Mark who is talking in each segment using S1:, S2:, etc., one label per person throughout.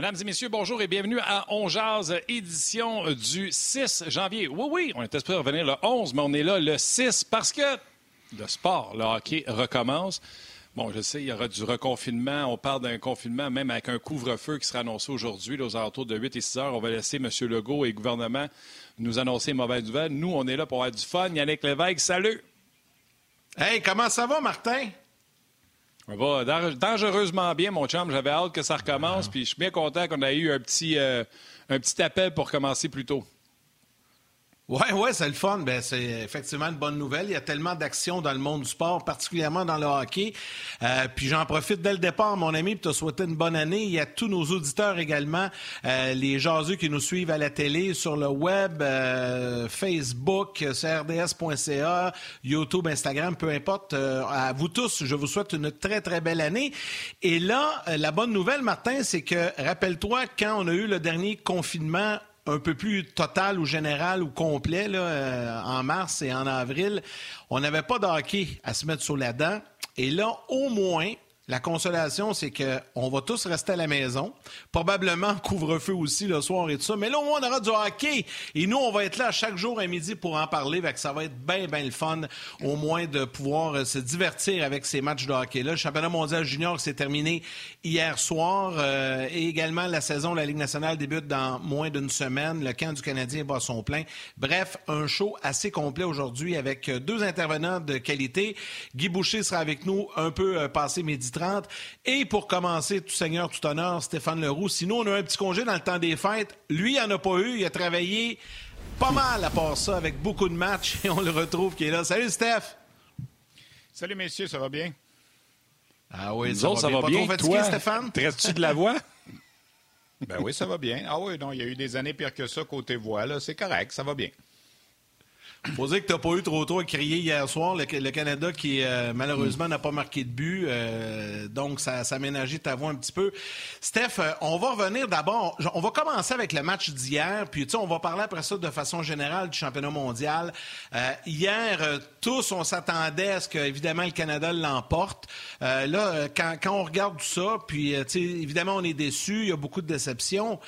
S1: Mesdames et messieurs, bonjour et bienvenue à On édition du 6 janvier. Oui, oui, on était supposé revenir le 11, mais on est là le 6 parce que le sport, le hockey recommence. Bon, je sais, il y aura du reconfinement. On parle d'un confinement, même avec un couvre-feu qui sera annoncé aujourd'hui, aux alentours de 8 et 6 heures. On va laisser M. Legault et le gouvernement nous annoncer mauvaise nouvelle. Nous, on est là pour avoir du fun. Yannick Lévesque, salut!
S2: Hey, comment ça va, Martin?
S1: Va dangereusement bien, mon chum. J'avais hâte que ça recommence, puis je suis bien content qu'on ait eu un petit, euh, un petit appel pour commencer plus tôt.
S2: Oui, oui, c'est le fun. Ben, c'est effectivement une bonne nouvelle. Il y a tellement d'actions dans le monde du sport, particulièrement dans le hockey. Euh, puis j'en profite dès le départ, mon ami, pour te souhaiter une bonne année. Il y a tous nos auditeurs également, euh, les jaseux qui nous suivent à la télé, sur le web, euh, Facebook, crds.ca, YouTube, Instagram, peu importe. à vous tous, je vous souhaite une très, très belle année. Et là, la bonne nouvelle, Martin, c'est que, rappelle-toi, quand on a eu le dernier confinement un peu plus total ou général ou complet là, euh, en mars et en avril, on n'avait pas de hockey à se mettre sur la dent. Et là, au moins, la consolation, c'est qu'on va tous rester à la maison. Probablement couvre-feu aussi le soir et tout ça. Mais là, au moins, on aura du hockey. Et nous, on va être là chaque jour à midi pour en parler. que ça va être bien, bien le fun, au moins, de pouvoir euh, se divertir avec ces matchs de hockey-là. Le championnat mondial junior s'est terminé hier soir. Euh, et également, la saison de la Ligue nationale débute dans moins d'une semaine. Le camp du Canadien bat son plein. Bref, un show assez complet aujourd'hui avec euh, deux intervenants de qualité. Guy Boucher sera avec nous un peu passé midi et pour commencer, tout seigneur, tout honneur, Stéphane Leroux. Sinon, on a un petit congé dans le temps des fêtes. Lui, il n'en a pas eu. Il a travaillé pas mal à part ça, avec beaucoup de matchs. Et on le retrouve qui est là. Salut, Steph.
S3: Salut, messieurs, ça va bien?
S2: Ah oui, ça, va, bien. Pas trop fatigué,
S1: Toi,
S2: Stéphane?
S1: Restes-tu de la voix?
S3: ben oui, ça va bien. Ah oui, non, il y a eu des années pires que ça côté voix. Là. C'est correct, ça va bien.
S2: Faut dire que tu n'as pas eu trop trop à crier hier soir. Le, Canada qui, euh, malheureusement, n'a pas marqué de but. Euh, donc, ça, ça a ta voix un petit peu. Steph, euh, on va revenir d'abord. On va commencer avec le match d'hier. Puis, on va parler après ça de façon générale du championnat mondial. hier, tous, on s'attendait à ce que, évidemment, le Canada l'emporte. là, quand, on regarde tout ça, puis, évidemment, on est déçus. Il y a beaucoup de déceptions.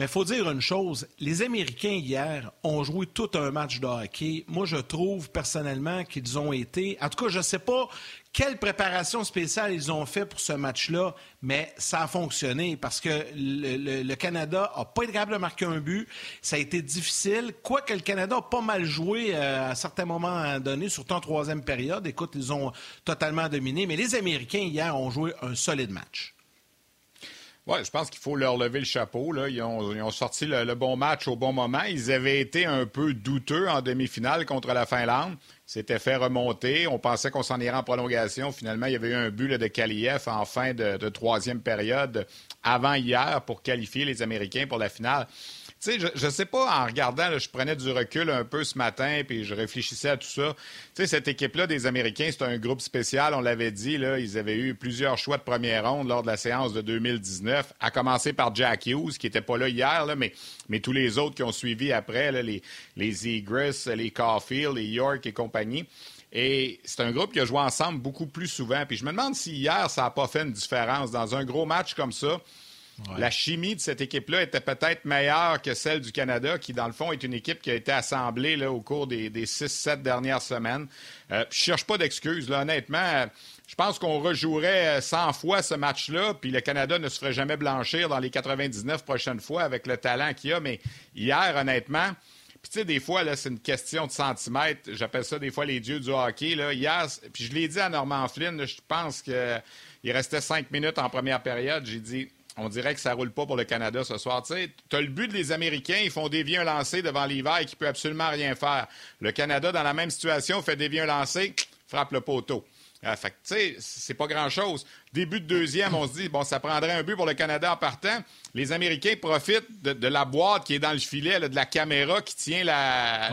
S2: Mais il faut dire une chose, les Américains hier ont joué tout un match de hockey. Moi, je trouve personnellement qu'ils ont été, en tout cas, je ne sais pas quelle préparation spéciale ils ont fait pour ce match-là, mais ça a fonctionné parce que le, Canada n'a pas été capable de marquer un but. Ça a été difficile. Quoique le Canada a pas mal joué euh, à certains moments donnés, surtout en troisième période. Écoute, ils ont totalement dominé. Mais les Américains hier ont joué un solide match.
S3: Oui, je pense qu'il faut leur lever le chapeau. Ils, ont, sorti le, bon match au bon moment. Ils avaient été un peu douteux en demi-finale contre la Finlande. C'était fait remonter. On pensait qu'on s'en irait en prolongation. Finalement, il y avait eu un but de Kaliev en fin de, troisième période avant hier pour qualifier les Américains pour la finale. Tu sais, je ne sais pas, en regardant, je prenais du recul un peu ce matin, puis je réfléchissais à tout ça. Tu sais, cette équipe-là des Américains, c'est un groupe spécial, on l'avait dit, là, ils avaient eu plusieurs choix de première ronde lors de la séance de 2019, à commencer par Jack Hughes, qui n'était pas là hier, mais, mais tous les autres qui ont suivi après, les, les Egress, les Caulfield, les York et compagnie. Et c'est un groupe qui a joué ensemble beaucoup plus souvent. Puis je me demande si hier, ça n'a pas fait une différence. Dans un gros match comme ça, la chimie de cette équipe-là était peut-être meilleure que celle du Canada, qui, dans le fond, est une équipe qui a été assemblée au cours des, des 6-7 dernières semaines. Euh, je cherche pas d'excuses. Honnêtement, je pense qu'on rejouerait 100 fois ce match-là, puis le Canada ne se ferait jamais blanchir dans les 99 prochaines fois avec le talent qu'il a. Mais hier, honnêtement, puis, tu sais, des fois, c'est une question de centimètres. J'appelle ça des fois les dieux du hockey. Hier, puis je l'ai dit à Norman Flynn, je pense qu'il restait cinq minutes en première période. J'ai dit, on dirait que ça roule pas pour le Canada ce soir. Tu as le but des Américains, ils font dévier un lancer devant l'hiver qui peut absolument rien faire. Le Canada, dans la même situation, fait dévier un lancer, frappe le poteau. Ah, fait tu sais, c'est pas grand-chose. Début de deuxième, on se dit, bon, ça prendrait un but pour le Canada en partant. Les Américains profitent de, la boîte qui est dans le filet, de la caméra qui tient la,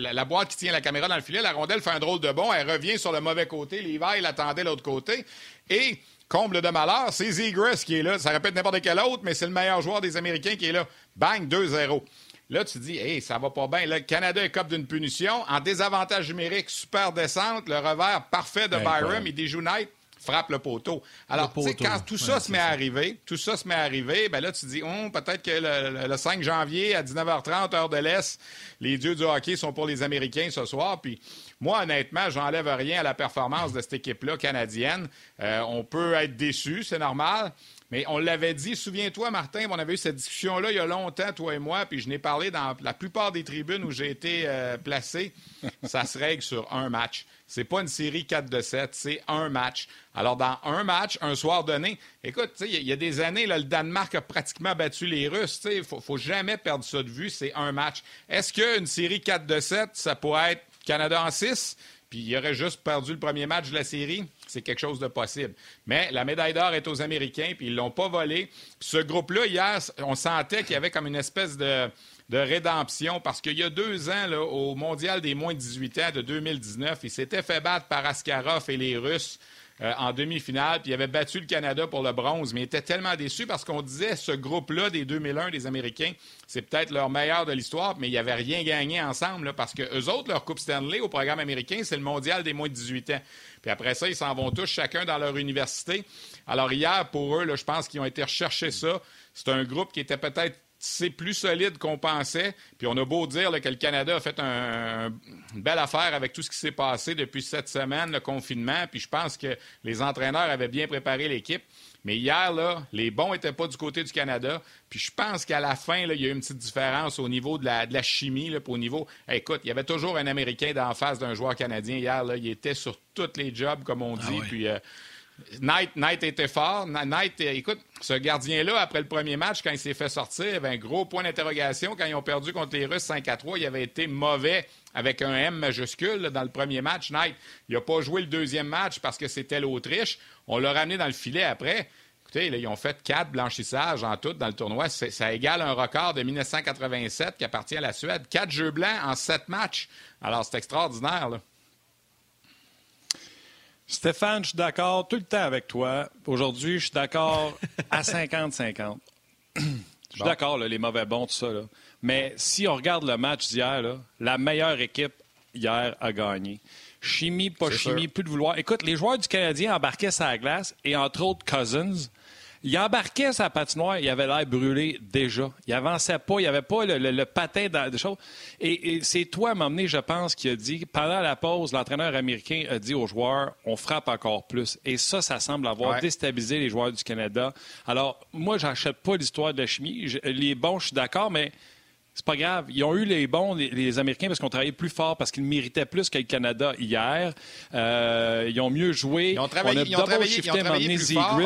S3: la, boîte qui tient la caméra dans le filet. La rondelle fait un drôle de bon. Elle revient sur le mauvais côté. L'hiver, il attendait l'autre côté. Et Comble de malheur, c'est Zegras qui est là. Ça répète n'importe quel autre, mais c'est le meilleur joueur des Américains qui est là. Bang, 2-0. Là, tu dis, hey, ça va pas bien. Le Canada est cop d'une punition. En désavantage numérique, super descente. Le revers parfait de Byron. Il déjoue net. frappe le poteau. Alors, tu sais, quand tout ça se met à arriver, tout ça se met à arriver, ben là, tu dis, oh, peut-être que le, le, 5 janvier à 19h30, heure de l'Est, les dieux du hockey sont pour les Américains ce soir. Puis moi, honnêtement, j'enlève rien à la performance de cette équipe-là canadienne. Euh, on peut être déçu, c'est normal. Mais on l'avait dit, souviens-toi, Martin, on avait eu cette discussion-là il y a longtemps, toi et moi, puis je n'ai parlé dans la plupart des tribunes où j'ai été euh, placé. Ça se règle sur un match. C'est pas une série 4 de 7, c'est un match. Alors, dans un match, un soir donné, écoute, il y, a des années, le Danemark a pratiquement battu les Russes. Il ne faut, jamais perdre ça de vue, c'est un match. Est-ce qu'une série 4 de 7, ça pourrait être Canada en 6, puis il aurait juste perdu le premier match de la série, c'est quelque chose de possible. Mais la médaille d'or est aux Américains, puis ils l'ont pas volée. ce groupe-là, hier, on sentait qu'il y avait comme une espèce de, rédemption, parce qu'il y a deux ans, au Mondial des moins de 18 ans de 2019, ils s'étaient fait battre par Askarov et les Russes euh, en demi-finale, puis il avait battu le Canada pour le bronze, mais il était tellement déçu parce qu'on disait ce groupe-là des 2001 des Américains, c'est peut-être leur meilleur de l'histoire, mais ils n'avaient rien gagné ensemble parce que eux autres, leur Coupe Stanley au programme américain, c'est le mondial des moins de 18 ans. Puis après ça, ils s'en vont tous chacun dans leur université. Alors hier, pour eux, je pense qu'ils ont été rechercher ça. C'est un groupe qui était peut-être c'est plus solide qu'on pensait. Puis on a beau dire que le Canada a fait une belle affaire avec tout ce qui s'est passé depuis cette semaine, le confinement. Puis je pense que les entraîneurs avaient bien préparé l'équipe. Mais hier, là, les bons n'étaient pas du côté du Canada. Puis je pense qu'à la fin, là, il y a eu une petite différence au niveau de la, chimie. Là, au niveau. écoute, il y avait toujours un Américain d'en face d'un joueur canadien hier. Là, il était sur tous les jobs, comme on ah dit. Puis euh, Knight, était fort. Knight, écoute, ce gardien-là, après le premier match, quand il s'est fait sortir, il avait un gros point d'interrogation. Quand ils ont perdu contre les Russes 5 à 3, il avait été mauvais avec un M majuscule dans le premier match. Knight, il n'a pas joué le deuxième match parce que c'était l'Autriche. On l'a ramené dans le filet après. Écoutez, ils ont fait quatre blanchissages en tout dans le tournoi. Ça égale un record de 1987 qui appartient à la Suède. Quatre jeux blancs en sept matchs. Alors, c'est extraordinaire. Là.
S1: Stéphane, je suis d'accord tout le temps avec toi. Aujourd'hui, je suis d'accord à 50-50. Je suis d'accord, les mauvais bons, tout ça. Mais si on regarde le match d'hier, la meilleure équipe hier a gagné. Chimie, pas chimie, plus de vouloir. Écoute, les joueurs du Canadien embarquaient sa glace et entre autres Cousins il embarquait sa patinoire, il avait l'air brûlé déjà. Il avançait pas, il avait pas le, patin de choses. Et, c'est toi, à m'emmener, je pense, qui a dit, pendant la pause, l'entraîneur américain a dit aux joueurs, on frappe encore plus. Et ça, ça semble avoir déstabilisé les joueurs du Canada. Alors, moi, j'achète pas l'histoire de la chimie. les bons, je suis d'accord, mais c'est pas grave. Ils ont eu les bons, les, Américains, parce qu'on travaillait plus fort, parce qu'ils méritaient plus que le Canada hier. Euh, ils ont mieux joué.
S3: Ils ont travaillé, on a ils ont travaillé, ils ont travaillé plus fort.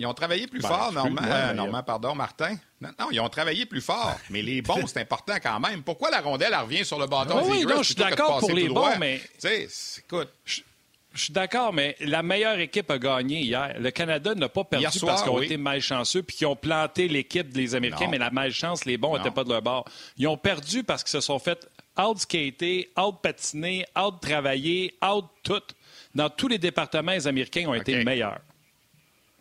S3: Ils ont travaillé plus ben, fort, Normand, pardon, Martin. Non, non, ils ont travaillé plus fort, mais les bons, c'est important quand même. Pourquoi la rondelle, elle revient sur le bâton
S1: Oui, non, je suis d'accord pour les bons, mais...
S3: Tu sais, écoute...
S1: Je, suis d'accord, mais la meilleure équipe a gagné hier. Le Canada n'a pas perdu parce qu'ils ont été malchanceux puis qu'ils ont planté l'équipe des Américains, mais la malchance, les bons n'étaient pas de leur bord. Ils ont perdu parce qu'ils se sont fait out-skater, out-patiner, out-travailler, out-tout. Dans tous les départements, les Américains ont été meilleurs.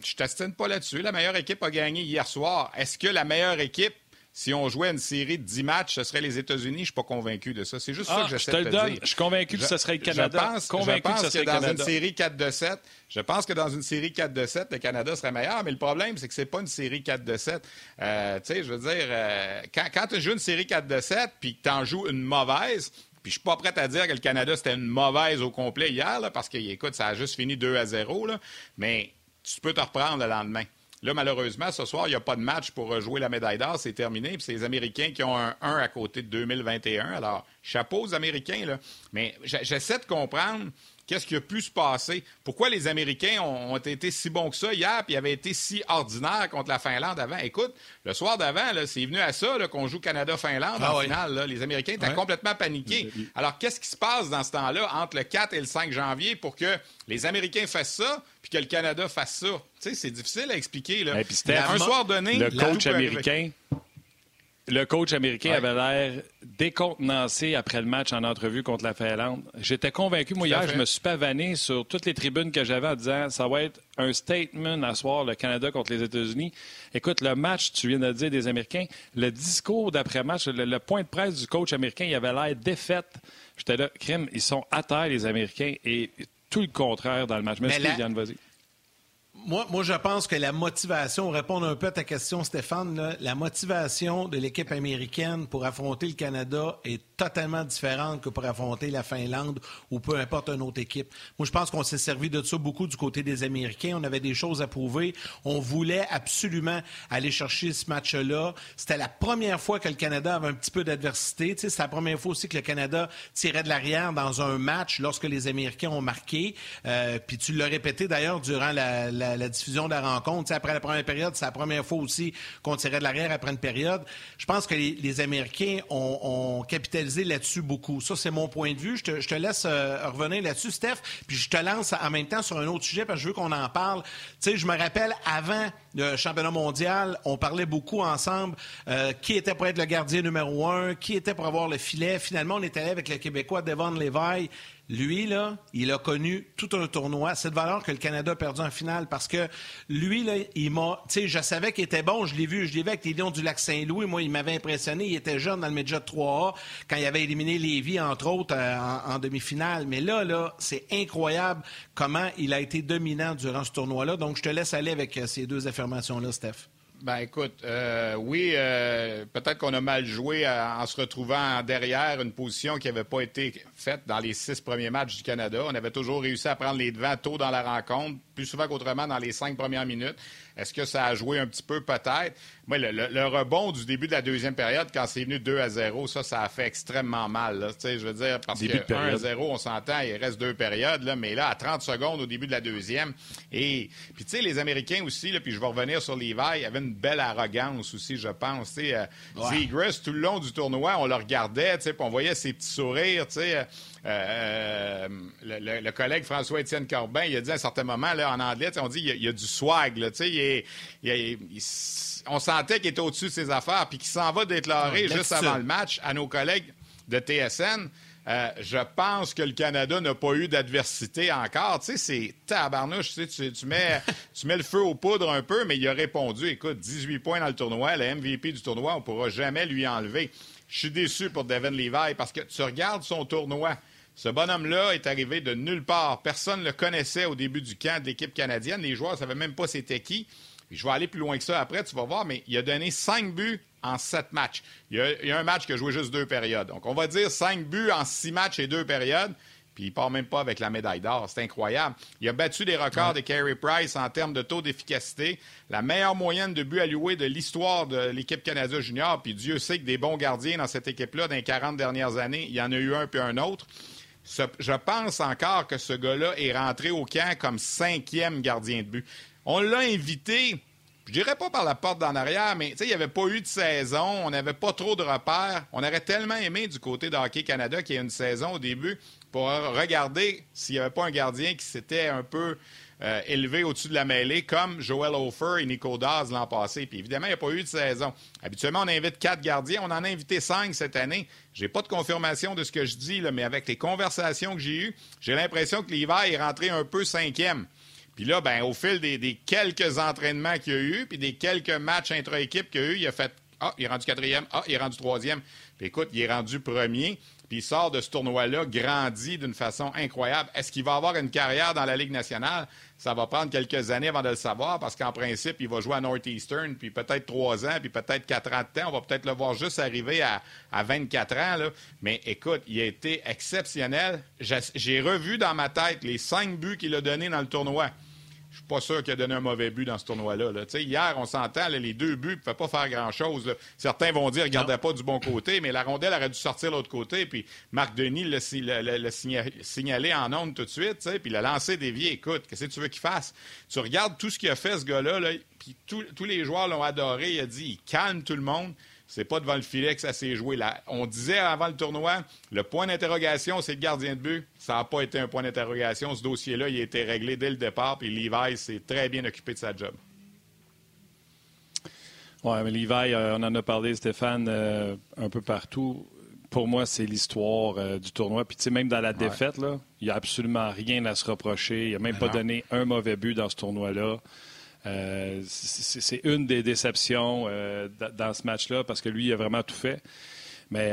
S3: Je t'astine pas là-dessus. La meilleure équipe a gagné hier soir. Est-ce que la meilleure équipe, si on jouait une série de 10 matchs, ce serait les États-unis? Je ne suis pas convaincu de ça. C'est juste ça ah, que j'essaie de te, dire.
S1: Je suis convaincu que ce serait le Canada.
S3: Je pense, convaincu que, dans une série 4 de 7, je pense que dans une série 4 de 7, le Canada serait meilleur. Mais le problème, c'est que c'est pas une série 4 de 7. Euh, tu sais, je veux dire, euh, quand, tu joues une série 4 de 7 puis que tu en joues une mauvaise, puis je suis pas prêt à dire que le Canada, c'était une mauvaise au complet hier, parce que, écoute, ça a juste fini 2 à 0. Là, mais tu peux te reprendre le lendemain. Là, malheureusement, ce soir, il n'y a pas de match pour rejouer la médaille d'or. C'est terminé. Puis c'est les Américains qui ont un 1 à côté de 2021. Alors, chapeau aux Américains, là. Mais j'essaie de comprendre Qu'est-ce qui a pu se passer? Pourquoi les Américains ont, été si bons que ça hier, puis avaient été si ordinaires contre la Finlande avant? Écoute, le soir d'avant, c'est venu à ça qu'on joue Canada-Finlande ah en finale. Les Américains étaient complètement paniqués. Alors, qu'est-ce qui se passe dans ce temps-là, entre le 4 et le 5 janvier, pour que les Américains fassent ça, puis que le Canada fasse ça? Tu sais, c'est difficile à expliquer. Là.
S1: un soir donné, le coach américain le coach américain avait l'air décontenancé après le match en entrevue contre la Finlande. J'étais convaincu, moi, hier, je me suis pavané sur toutes les tribunes que j'avais en disant ça va être un statement à soir, le Canada contre les États-Unis. Écoute, le match, tu viens de dire, des Américains, le discours d'après-match, le, point de presse du coach américain, il avait l'air défaite. J'étais là, crime, ils sont à terre, les Américains. Et tout le contraire dans le match. Mais, la... Yann, vas-y.
S2: Moi, moi, je pense que la motivation, répondre un peu à ta question, Stéphane, là, la motivation de l'équipe américaine pour affronter le Canada est totalement différente que pour affronter la Finlande ou peu importe une autre équipe. Moi, je pense qu'on s'est servi de ça beaucoup du côté des Américains. On avait des choses à prouver. On voulait absolument aller chercher ce match-là. C'était la première fois que le Canada avait un petit peu d'adversité. Tu c'est la première fois aussi que le Canada tirait de l'arrière dans un match lorsque les Américains ont marqué. Euh, puis tu l'as répété d'ailleurs durant la, diffusion de la rencontre. Après la première période, c'est la première fois aussi qu'on tirait de l'arrière après une période. Je pense que les, les Américains ont, ont capitalisé là-dessus beaucoup. Ça, c'est mon point de vue. Je te, laisse euh, revenir là-dessus, Steph. Puis je te lance en même temps sur un autre sujet parce que je veux qu'on en parle. Tu sais, je me rappelle avant le championnat mondial, on parlait beaucoup ensemble euh, qui était pour être le gardien numéro un, qui était pour avoir le filet. Finalement, on est allé avec le Québécois Devon Levi. Lui, là, il a connu tout un tournoi. C'est de valeur que le Canada a perdu en finale parce que lui, là, il m'a. Tu sais, je savais qu'il était bon. Je l'ai vu, je l'ai vu avec les Lions du Lac-Saint-Louis. Moi, il m'avait impressionné. Il était jeune dans le Midget 3A quand il avait éliminé Lévis, entre autres, euh, en, demi-finale. Mais là, là, c'est incroyable comment il a été dominant durant ce tournoi-là. Donc, je te laisse aller avec euh, ces deux affirmations-là, Steph.
S3: Ben écoute, euh, oui, euh, peut-être qu'on a mal joué en se retrouvant derrière une position qui n'avait pas été faite dans les six premiers matchs du Canada. On avait toujours réussi à prendre les devants tôt dans la rencontre, plus souvent qu'autrement dans les cinq premières minutes. Est-ce que ça a joué un petit peu? Peut-être? Moi, le, le, le, rebond du début de la deuxième période, quand c'est venu 2 à 0, ça, ça a fait extrêmement mal. Là. Je veux dire, parce début que 1 à 0, on s'entend, il reste deux périodes, là, mais là, à 30 secondes au début de la deuxième. Et puis, tu sais, les Américains aussi, là, puis je vais revenir sur Levi, il y avait une belle arrogance aussi, je pense. Tu sais, euh, ouais. tout le long du tournoi, on le regardait, tu sais, puis on voyait ses petits sourires, tu sais. Euh, le, le, le, collègue François-Étienne Corbin, il a dit à un certain moment, là, en anglais, on dit il y, a, il y a du swag. Là, il est, il est, il, on sentait qu'il était au-dessus de ses affaires, puis qu'il s'en va déclarer ouais, juste avant le match à nos collègues de TSN. Euh, je pense que le Canada n'a pas eu d'adversité encore. Tu sais, c'est tabarnouche. Tu, sais, tu, tu, mets, tu mets le feu aux poudres un peu, mais il a répondu, écoute, 18 points dans le tournoi, le MVP du tournoi, on ne pourra jamais lui enlever. Je suis déçu pour Devin Levi parce que tu regardes son tournoi. Ce bonhomme-là est arrivé de nulle part. Personne ne le connaissait au début du camp de l'équipe canadienne. Les joueurs ne savaient même pas c'était qui. Je vais aller plus loin que ça après, tu vas voir, mais il a donné cinq buts en sept matchs. Il y a, il y a un match qui a joué juste deux périodes. Donc, on va dire cinq buts en six matchs et deux périodes. Puis il part même pas avec la médaille d'or. C'est incroyable. Il a battu des records de Carey Price en termes de taux d'efficacité. La meilleure moyenne de buts alloués de l'histoire de l'équipe Canada Junior. Puis Dieu sait que des bons gardiens dans cette équipe-là, dans les 40 dernières années, il y en a eu un puis un autre. Je pense encore que ce gars-là est rentré au camp comme cinquième gardien de but. On l'a invité, je dirais pas par la porte d'en arrière, mais il n'y avait pas eu de saison, on n'avait pas trop de repères. On aurait tellement aimé du côté de Hockey Canada qu'il y ait une saison au début pour regarder s'il n'y avait pas un gardien qui s'était un peu euh, élevé au-dessus de la mêlée, comme Joel Hofer et Nico Daz l'an passé. Puis évidemment, il n'y a pas eu de saison. Habituellement, on invite quatre gardiens. On en a invité cinq cette année. J'ai pas de confirmation de ce que je dis, mais avec les conversations que j'ai eues, j'ai l'impression que l'hiver est rentré un peu cinquième. Puis là, ben, au fil des, des quelques entraînements qu'il y a eu, puis des quelques matchs intra-équipe qu'il y a eu, il a fait Ah, il est rendu quatrième, ah, il est rendu troisième. Puis écoute, il est rendu premier, puis il sort de ce tournoi-là grandi d'une façon incroyable. Est-ce qu'il va avoir une carrière dans la Ligue nationale? Ça va prendre quelques années avant de le savoir, parce qu'en principe, il va jouer à Northeastern, puis peut-être trois ans, puis peut-être quatre ans de temps. On va peut-être le voir juste arriver à, à 24 ans. Mais écoute, il a été exceptionnel. J'ai revu dans ma tête les cinq buts qu'il a donnés dans le tournoi. Pas sûr qu'il a donné un mauvais but dans ce tournoi-là. Là. Hier, on s'entend, les deux buts ne pouvaient pas faire grand-chose. Certains vont dire qu'il ne gardait pas du bon côté, mais la rondelle aurait dû sortir de l'autre côté. Puis Marc Denis l'a signalé en ondes tout de suite, puis il a lancé des vies. Écoute, qu'est-ce que tu veux qu'il fasse? Tu regardes tout ce qu'il a fait, ce gars-là, là, puis tous les joueurs l'ont adoré. Il a dit, il calme tout le monde. C'est pas devant le filet que ça s'est joué. Là, on disait avant le tournoi, le point d'interrogation, c'est le gardien de but. Ça n'a pas été un point d'interrogation. Ce dossier-là, il a été réglé dès le départ. Puis Levi s'est très bien occupé de sa job.
S1: Oui, mais Levi, euh, on en a parlé, Stéphane, euh, un peu partout. Pour moi, c'est l'histoire euh, du tournoi. Puis, tu sais, même dans la défaite, ouais. là, il n'y a absolument rien à se reprocher. Il n'a même mais pas non. donné un mauvais but dans ce tournoi-là. Euh, c'est une des déceptions euh, dans ce match-là parce que lui, il a vraiment tout fait. Mais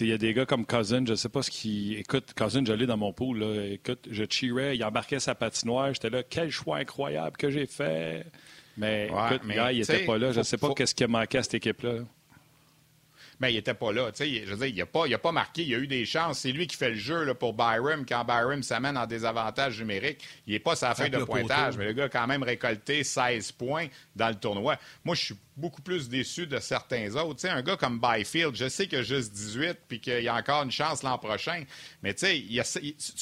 S1: il y a des gars comme Cousin, je sais pas ce qui. Écoute, Cousin, j'allais dans mon pool. Là. Écoute, je cheerais, il embarquait sa patinoire. J'étais là, quel choix incroyable que j'ai fait. Mais écoute, mais, il n'était pas là. Je ne sais pas qu'est-ce qui a manqué à cette équipe-là.
S3: Mais il n'était pas là. je veux dire, il n'a pas, pas marqué. Il a eu des chances. C'est lui qui fait le jeu là, pour Byram quand Byram s'amène en désavantage numérique. Il n'est pas sa fin de pointage, mais le gars a quand même récolté 16 points dans le tournoi. Moi, je suis beaucoup plus déçu de certains autres. un gars comme Byfield, je sais qu'il a juste 18 puis qu'il y a encore une chance l'an prochain, mais tu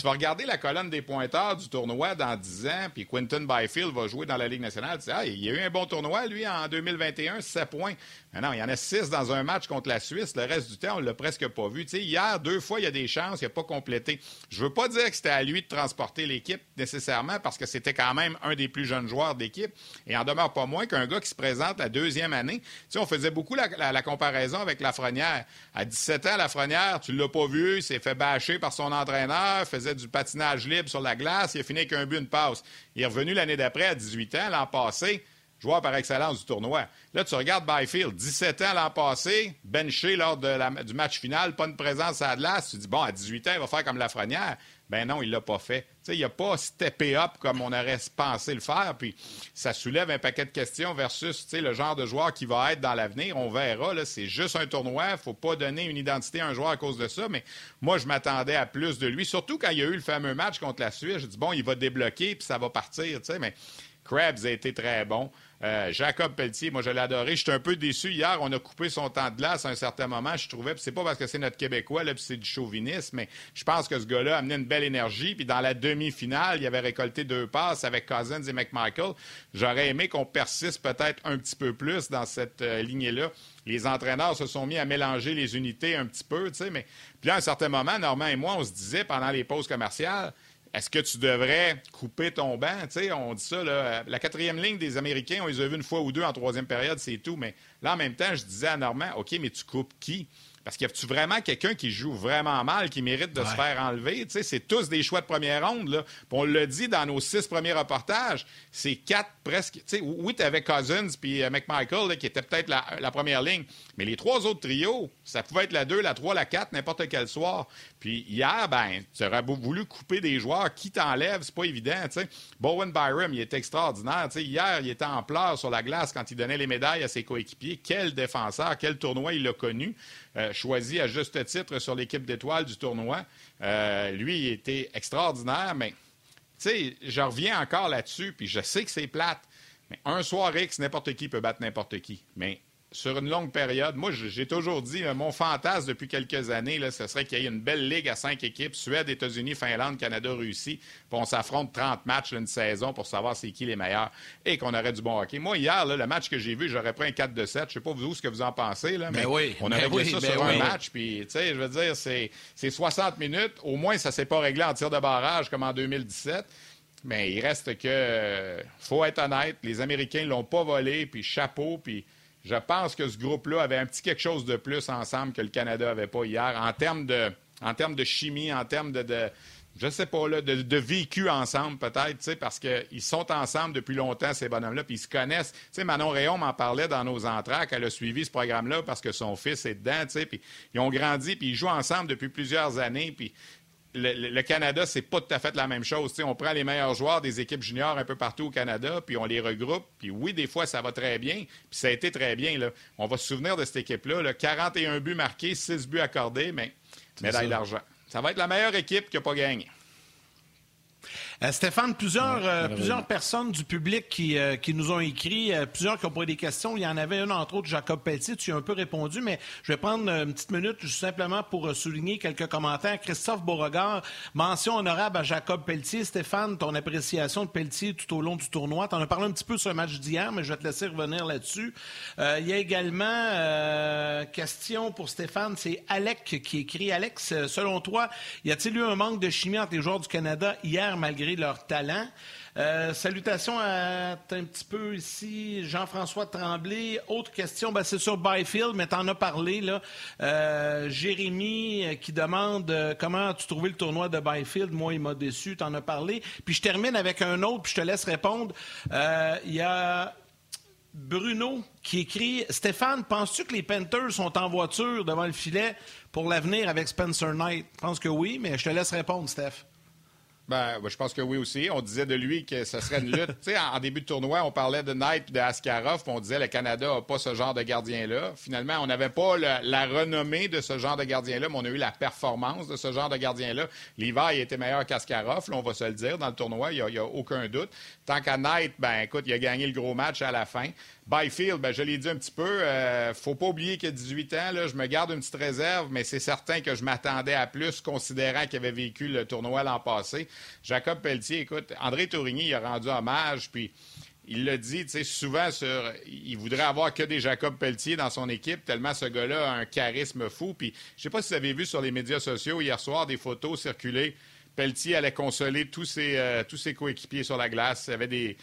S3: vas regarder la colonne des pointeurs du tournoi dans 10 ans, puis Quinton Byfield va jouer dans la Ligue nationale. Tu ah, il a eu un bon tournoi, lui, en 2021, 7 points. Mais non, il y en a 6 dans un match contre la Suisse. Le reste du temps, on l'a presque pas vu. hier, deux fois, il y a des chances, il n'a pas complété. Je veux pas dire que c'était à lui de transporter l'équipe nécessairement, parce que c'était quand même un des plus jeunes joueurs d'équipe. Et en demeure pas moins qu'un gars qui se présente la deuxième année. On faisait beaucoup la, comparaison avec Lafrenière. À 17 ans, Lafrenière, tu l'as pas vu, il s'est fait bâcher par son entraîneur, faisait du patinage libre sur la glace, il a fini avec un but, une passe. Il est revenu l'année d'après, à 18 ans, l'an passé, joueur par excellence du tournoi. Là, tu regardes Byfield, 17 ans l'an passé, benché lors du match final, pas une présence à glace. Tu dis, bon, à 18 ans, il va faire comme Lafrenière. Ben non, il l'a pas fait. il n'a pas steppé up comme on aurait pensé le faire. Puis ça soulève un paquet de questions versus le genre de joueur qui va être dans l'avenir. On verra. C'est juste un tournoi. Il ne faut pas donner une identité à un joueur à cause de ça. Mais moi, je m'attendais à plus de lui. Surtout quand il y a eu le fameux match contre la Suisse. Je dis, bon, il va débloquer puis ça va partir. Mais Krabs a été très bon. Euh, Jacob Pelletier, moi je l'ai adoré. J'étais un peu déçu hier. On a coupé son temps de glace à un certain moment, je trouvais. c'est pas parce que c'est notre Québécois, là, c'est du chauvinisme, mais je pense que ce gars-là a amené une belle énergie. Puis dans la demi-finale, il avait récolté deux passes avec Cousins et McMichael. J'aurais aimé qu'on persiste peut-être un petit peu plus dans cette euh, lignée-là. Les entraîneurs se sont mis à mélanger les unités un petit peu, tu sais, mais puis à un certain moment, Normand et moi, on se disait pendant les pauses commerciales, est-ce que tu devrais couper ton banc? on dit ça, la quatrième ligne des Américains, on les a vus une fois ou deux en troisième période, c'est tout. Mais là, en même temps, je disais à Normand, OK, mais tu coupes qui? Parce qu'il y a-tu vraiment quelqu'un qui joue vraiment mal, qui mérite de se faire enlever? c'est tous des choix de première ronde. Là. on le dit dans nos six premiers reportages, c'est quatre presque. oui, tu avais Cousins puis euh, McMichael qui était peut-être la, première ligne. Mais les trois autres trios, ça pouvait être la 2, la 3, la 4, n'importe quel soir. Puis hier, ben, tu aurais voulu couper des joueurs. Qui t'enlève? C'est pas évident. Bowen Byram, il est extraordinaire. hier, il était en pleurs sur la glace quand il donnait les médailles à ses coéquipiers. Quel défenseur, quel tournoi il a connu. Euh, choisi à juste titre sur l'équipe d'étoiles du tournoi. Euh, lui, il était extraordinaire, mais tu sais, je reviens encore là-dessus, puis je sais que c'est plate. Mais un soir X, n'importe qui peut battre n'importe qui. Mais sur une longue période. Moi, j'ai toujours dit, euh, mon fantasme depuis quelques années, là, ce serait qu'il y ait une belle ligue à cinq équipes, Suède, États-Unis, Finlande, Canada, Russie, puis on s'affronte 30 matchs une saison pour savoir c'est qui les meilleurs et qu'on aurait du bon hockey. Moi, hier, le match que j'ai vu, j'aurais pris un 4 de 7. Je sais pas vous ce que vous en pensez, là,
S2: mais, ben oui,
S3: on aurait
S2: ben
S3: ça
S2: ben
S3: sur un match, puis, tu sais, je veux dire, c'est 60 minutes. Au moins, ça s'est pas réglé en tir de barrage comme en 2017. Mais il reste que, faut être honnête, les Américains l'ont pas volé, puis chapeau, puis je pense que ce groupe-là avait un petit quelque chose de plus ensemble que le Canada n'avait pas hier en termes de, en termes de chimie, en termes de, je sais pas, là, de, vécu ensemble, peut-être, parce qu'ils sont ensemble depuis longtemps, ces bonhommes-là, puis ils se connaissent. Manon Réon m'en parlait dans nos entraques, elle a suivi ce programme-là parce que son fils est dedans, puis ils ont grandi, puis ils jouent ensemble depuis plusieurs années, puis le, Canada, c'est pas tout à fait la même chose. on prend les meilleurs joueurs des équipes juniors un peu partout au Canada, puis on les regroupe. Puis oui, des fois, ça va très bien. Puis ça a été très bien. Là. On va se souvenir de cette équipe-là. Là. 41 buts marqués, 6 buts accordés, mais médaille d'argent. Ça va être la meilleure équipe qui n'a pas gagné.
S2: Euh, Stéphane, plusieurs, euh, plusieurs personnes du public qui, euh, qui nous ont écrit, plusieurs qui ont posé des questions. Il y en avait une, entre autres, Jacob Pelletier. Tu as un peu répondu, mais je vais prendre une petite minute juste simplement pour souligner quelques commentaires. Christophe Beauregard, mention honorable à Jacob Pelletier. Stéphane, ton appréciation de Pelletier tout au long du tournoi. Tu en as parlé un petit peu sur le match d'hier, mais je vais te laisser revenir là-dessus. il y a également question pour Stéphane, c'est Alec qui écrit. Alex, selon toi, y a-t-il eu un manque de chimie entre les joueurs du Canada hier malgré leur talent. Euh, salutations à un petit peu ici, Jean-François Tremblay. Autre question, ben, c'est sur Byfield, mais tu en as parlé. Là. Euh, Jérémy euh, qui demande comment as-tu trouvé le tournoi de Byfield? Moi, il m'a déçu, tu en as parlé. Puis je termine avec un autre, puis je te laisse répondre. Il y a Bruno qui écrit Stéphane, penses-tu que les Panthers sont en voiture devant le filet pour l'avenir avec Spencer Knight? Je pense que oui, mais je te laisse répondre, Steph.
S3: Ben, je pense que oui aussi. On disait de lui que ce serait une lutte. tu sais, en, début de tournoi, on parlait de Knight et de Askarov. On disait que le Canada n'a pas ce genre de gardien-là. Finalement, on n'avait pas la renommée de ce genre de gardien-là, mais on a eu la performance de ce genre de gardien-là. Il était meilleur qu'Askarov, on va se le dire, dans le tournoi. Il n'y a, aucun doute. Tant qu'à Knight, ben, écoute, il a gagné le gros match à la fin. Byfield, ben, je l'ai dit un petit peu, euh, faut pas oublier qu'il a 18 ans. Là, je me garde une petite réserve, mais c'est certain que je m'attendais à plus, considérant qu'il avait vécu le tournoi l'an passé. Jacob Pelletier, écoute, André Tourigny, il a rendu hommage, puis il l'a dit, tu sais, souvent, sur, il voudrait avoir que des Jacob Pelletier dans son équipe, tellement ce gars-là a un charisme fou. Puis, je sais pas si vous avez vu sur les médias sociaux hier soir des photos circuler. Pelletier allait consoler tous ses, euh, tous ses coéquipiers sur la glace. Il y avait des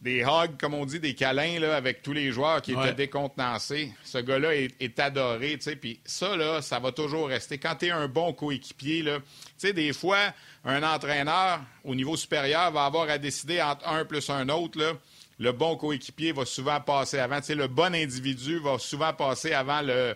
S3: des hugs, comme on dit, des câlins là, avec tous les joueurs qui étaient décontenancés. Ce gars-là est, adoré, tu sais. Puis ça, là, ça va toujours rester. Quand tu es un bon coéquipier, tu sais, des fois, un entraîneur au niveau supérieur va avoir à décider entre un plus un autre, là. Le bon coéquipier va souvent passer avant. Tu sais, le bon individu va souvent passer avant le,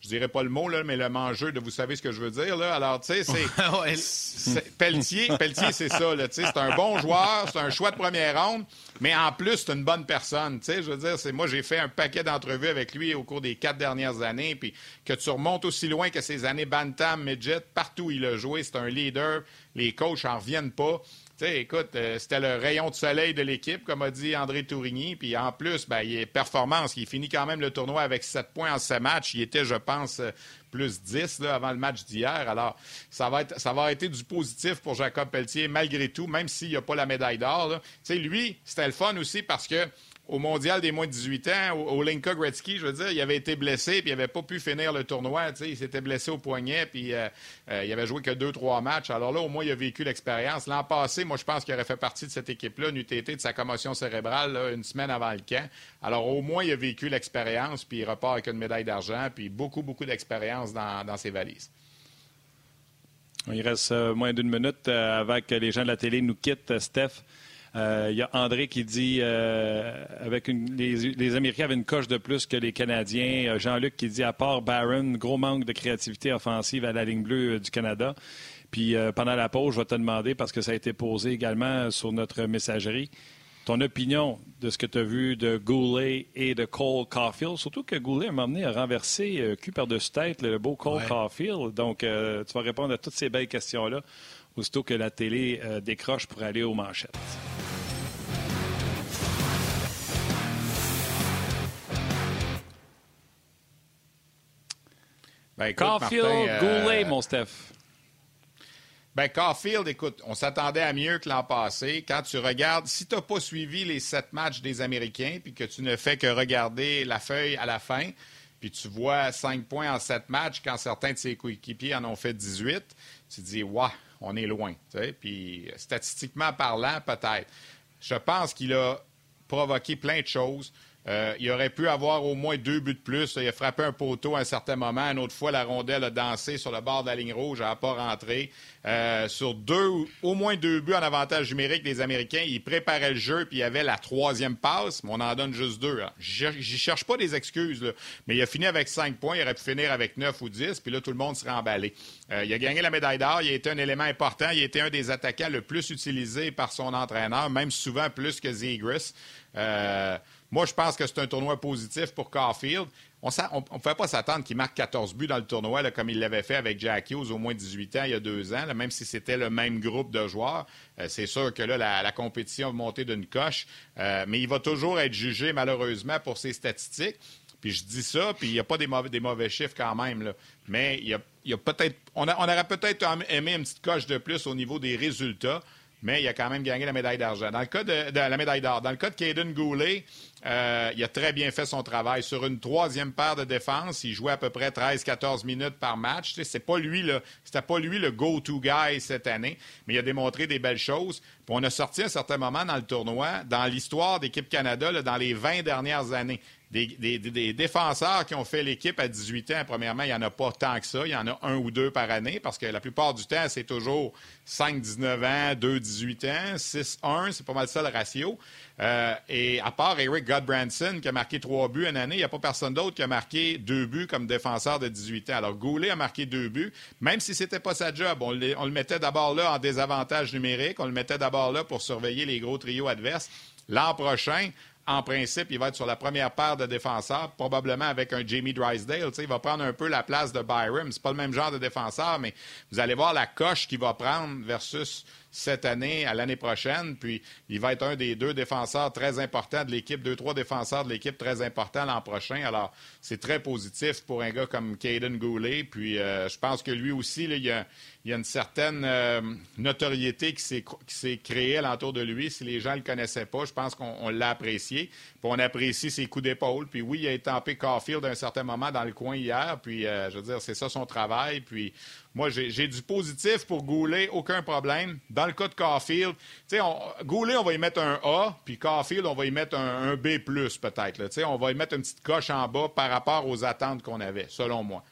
S3: je dirais pas le mot, là, mais le mangeur de vous savez ce que je veux dire. Là. Alors, tu sais, c'est. Pelletier, Pelletier c'est ça. C'est un bon joueur, c'est un choix de première ronde, mais en plus, c'est une bonne personne. sais, Je veux dire, c'est moi, j'ai fait un paquet d'entrevues avec lui au cours des quatre dernières années, puis que tu remontes aussi loin que ces années Bantam, Midget, partout où il a joué, c'est un leader. Les coachs n'en reviennent pas écoute, euh, c'était le rayon de soleil de l'équipe, comme a dit André Tourigny. Puis en plus, ben, il est performance. Il finit quand même le tournoi avec 7 points en 7 matchs. Il était, je pense, euh, plus 10 avant le match d'hier. Alors, ça va, être, ça va être du positif pour Jacob Pelletier, malgré tout, même s'il n'a pas la médaille d'or. Lui, c'était le fun aussi parce que au mondial des moins de 18 ans, au, Linka Gretzky, je veux dire, il avait été blessé, puis il n'avait pas pu finir le tournoi. Il s'était blessé au poignet, puis euh, euh, il avait joué que deux, trois matchs. Alors là, au moins, il a vécu l'expérience. L'an passé, moi, je pense qu'il aurait fait partie de cette équipe-là, une de sa commotion cérébrale, une semaine avant le camp. Alors, au moins, il a vécu l'expérience, puis il repart avec une médaille d'argent, puis beaucoup, beaucoup d'expérience dans, dans ses valises.
S1: Il reste euh, moins d'une minute avant que les gens de la télé nous quittent, Steph. Il euh, y a André qui dit euh, avec les, Américains avaient une coche de plus que les Canadiens. Jean-Luc qui dit à part Barron, gros manque de créativité offensive à la ligne bleue euh, du Canada. Puis pendant la pause, je vais te demander, parce que ça a été posé également sur notre messagerie, ton opinion de ce que tu as vu de Goulet et de Cole Caulfield. Surtout que Goulet, à un moment donné, a renversé cul par-dessus tête le beau Cole Caulfield. Donc, tu vas répondre à toutes ces belles questions-là aussitôt que la télé décroche pour aller aux manchettes. Ben, Caulfield, euh, Goulet, mon Steph.
S3: Ben, Caulfield, écoute, on s'attendait à mieux que l'an passé. Quand tu regardes, si tu n'as pas suivi les sept matchs des Américains, puis que tu ne fais que regarder la feuille à la fin, puis tu vois cinq points en sept matchs quand certains de ses coéquipiers en ont fait 18, tu te dis, waouh, on est loin. Puis statistiquement parlant, peut-être. Je pense qu'il a provoqué plein de choses. Euh, il aurait pu avoir au moins deux buts de plus. Il a frappé un poteau à un certain moment. Une autre fois, la rondelle a dansé sur le bord de la ligne rouge. Elle n'a pas rentré. Euh, sur deux, au moins deux buts en avantage numérique des Américains, il préparait le jeu puis il y avait la troisième passe, mais on en donne juste deux. J'y cherche pas des excuses, mais il a fini avec cinq points. Il aurait pu finir avec neuf ou dix, puis là, tout le monde serait emballé. Euh, il a gagné la médaille d'or. Il a été un élément important. Il a été un des attaquants le plus utilisé par son entraîneur, même souvent plus que Zegris. Moi, je pense que c'est un tournoi positif pour Caulfield. On ne pouvait pas s'attendre qu'il marque 14 buts dans le tournoi, comme il l'avait fait avec Jack Hughes au moins 18 ans, il y a deux ans, même si c'était le même groupe de joueurs. Euh, c'est sûr que là, la, compétition a monté d'une coche, euh, mais il va toujours être jugé, malheureusement, pour ses statistiques. Puis je dis ça, puis il n'y a pas des mauvais, des mauvais chiffres quand même. Mais il y a, peut-être, on, on, aurait peut-être aimé une petite coche de plus au niveau des résultats mais il a quand même gagné la médaille d'argent. Dans le cas de, la médaille d'or, dans le cas de Caden Goulet, euh, il a très bien fait son travail. Sur une troisième paire de défense, il jouait à peu près 13-14 minutes par match. C'est pas lui le, c'était pas lui le go-to guy cette année, mais il a démontré des belles choses. on a sorti à un certain moment dans le tournoi, dans l'histoire d'équipe Canada, dans les 20 dernières années, des, défenseurs qui ont fait l'équipe à 18 ans, premièrement, il n'y en a pas tant que ça. Il y en a un ou deux par année parce que la plupart du temps, c'est toujours 5-19 ans, 2-18 ans, 6-1, c'est pas mal ça le ratio. Euh, et à part Eric Godbranson qui a marqué trois buts une année, il n'y a pas personne d'autre qui a marqué deux buts comme défenseur de 18 ans. Alors Goulet a marqué deux buts, même si c'était pas sa job. On, le mettait d'abord là en désavantage numérique, on le mettait d'abord là pour surveiller les gros trios adverses. L'an prochain, en principe, il va être sur la première paire de défenseurs, probablement avec un Jamie Drysdale. il va prendre un peu la place de Byram. C'est pas le même genre de défenseur, mais vous allez voir la coche qu'il va prendre versus cette année à l'année prochaine. Puis il va être un des deux défenseurs très importants de l'équipe, deux, trois défenseurs de l'équipe très importants l'an prochain. Alors, c'est très positif pour un gars comme Caden Goulet. Puis euh, je pense que lui aussi, il, y a, une certaine euh, notoriété qui s'est créée alentour de lui. Si les gens ne le connaissaient pas, je pense qu'on l'a apprécié. Puis on apprécie ses coups d'épaule. Puis oui, il a étampé Caulfield à un certain moment dans le coin hier. Puis euh, je veux dire, c'est ça son travail. Puis moi, j'ai du positif pour Goulet, aucun problème. Dans le cas de Caulfield, Goulet, on va y mettre un A, puis Caulfield, on va y mettre un, B+, peut-être. On va y mettre une petite coche en bas par rapport aux attentes qu'on avait, selon moi.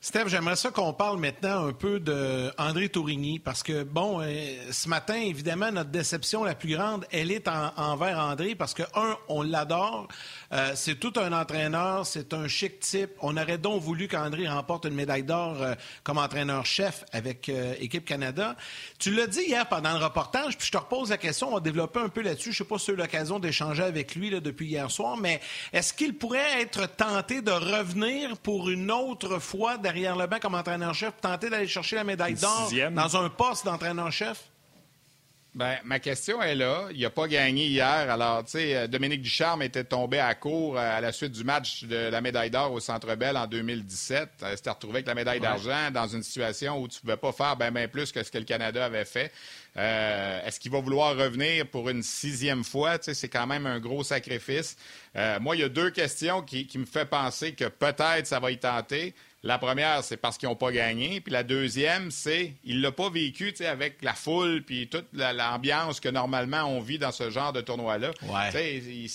S2: Steph, j'aimerais ça qu'on parle maintenant un peu de André Tourigny parce que, bon, euh, ce matin, évidemment, notre déception la plus grande, elle est envers André parce que, un, on l'adore. Euh, c'est tout un entraîneur, c'est un chic type. On aurait donc voulu qu'André remporte une médaille d'or euh, comme entraîneur-chef avec Équipe Canada. Tu l'as dit hier pendant le reportage, puis je te repose la question, on va développer un peu là-dessus. Je sais pas si tu as eu l'occasion d'échanger avec lui là, depuis hier soir, mais est-ce qu'il pourrait être tenté de revenir pour une autre fois derrière le banc comme entraîneur-chef, tenter d'aller chercher la médaille d'or dans un poste d'entraîneur-chef?
S3: Ben, ma question est là. Il n'a pas gagné hier. Alors, tu sais, euh, Dominique Ducharme était tombé à court euh, à la suite du match de la médaille d'or au Centre Bell en 2017. Il s'était retrouvé avec la médaille d'argent dans une situation où tu ne pouvais pas faire bien plus que ce que le Canada avait fait. Euh, est-ce qu'il va vouloir revenir pour une sixième fois? Tu sais, c'est quand même un gros sacrifice. moi, il y a deux questions qui, qui me font penser que peut-être ça va y tenter. La première, c'est parce qu'ils n'ont pas gagné. Puis la deuxième, c'est qu'il ne l'a pas vécu avec la foule puis toute l'ambiance que normalement on vit dans ce genre de tournoi-là.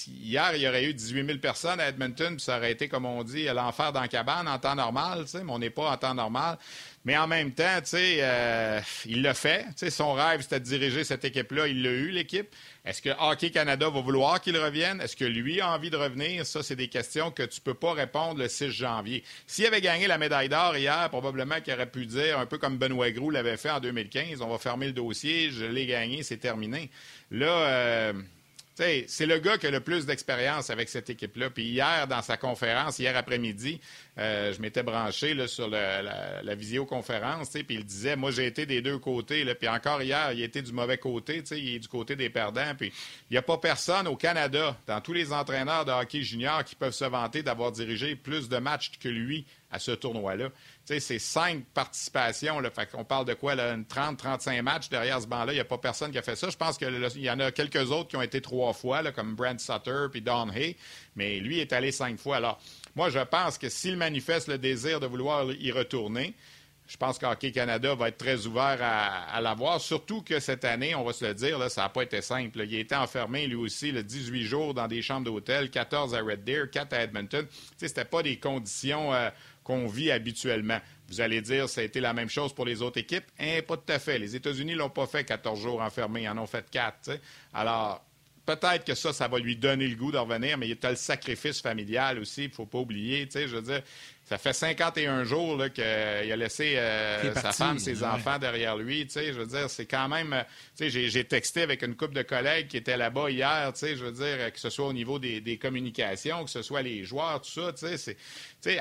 S3: Hier, il y aurait eu 18 000 personnes à Edmonton, puis ça aurait été, comme on dit, l'enfer dans la cabane en temps normal, mais on n'est pas en temps normal. Mais en même temps, euh, il l'a fait. son rêve, c'était de diriger cette équipe-là. Il l'a eu, l'équipe. Est-ce que Hockey Canada va vouloir qu'il revienne? Est-ce que lui a envie de revenir? Ça, c'est des questions que tu peux pas répondre le 6 janvier. S'il avait gagné la médaille d'or hier, probablement qu'il aurait pu dire, un peu comme Benoît Groux l'avait fait en 2015, on va fermer le dossier, je l'ai gagné, c'est terminé. Là, euh, c'est le gars qui a le plus d'expérience avec cette équipe-là. Puis hier, dans sa conférence, hier après-midi, euh, je m'étais branché sur la, visioconférence, puis il disait, moi j'ai été des deux côtés, puis encore hier, il était du mauvais côté, il est du côté des perdants. Puis il n'y a pas personne au Canada, dans tous les entraîneurs de hockey junior, qui peuvent se vanter d'avoir dirigé plus de matchs que lui à ce tournoi-là. C'est cinq participations. Là, on parle de quoi? 30-35 matchs derrière ce banc-là. Il n'y a pas personne qui a fait ça. Je pense qu'il y en a quelques autres qui ont été trois fois, là, comme Brent Sutter puis Don Hay. Mais lui est allé cinq fois. Alors, moi, je pense que s'il manifeste le désir de vouloir y retourner, je pense qu'Hockey Canada va être très ouvert à, l'avoir, surtout que cette année, on va se le dire, là, ça n'a pas été simple. Il a été enfermé, lui aussi, le 18 jours dans des chambres d'hôtel, 14 à Red Deer, 4 à Edmonton. Ce n'était pas des conditions euh, qu'on vit habituellement. Vous allez dire, ça a été la même chose pour les autres équipes. Hein, pas tout à fait. Les États-Unis ne l'ont pas fait 14 jours enfermés, ils en ont fait 4. Alors, peut-être que ça, ça va lui donner le goût de revenir, mais il y a le sacrifice familial aussi, il ne faut pas oublier. Je veux dire, ça fait 51 jours qu'il a laissé euh, sa femme, ses enfants derrière lui. Je veux dire, c'est quand même. J'ai texté avec une couple de collègues qui étaient là-bas hier. Je veux dire, que ce soit au niveau des, des communications, que ce soit les joueurs, tout ça. C'est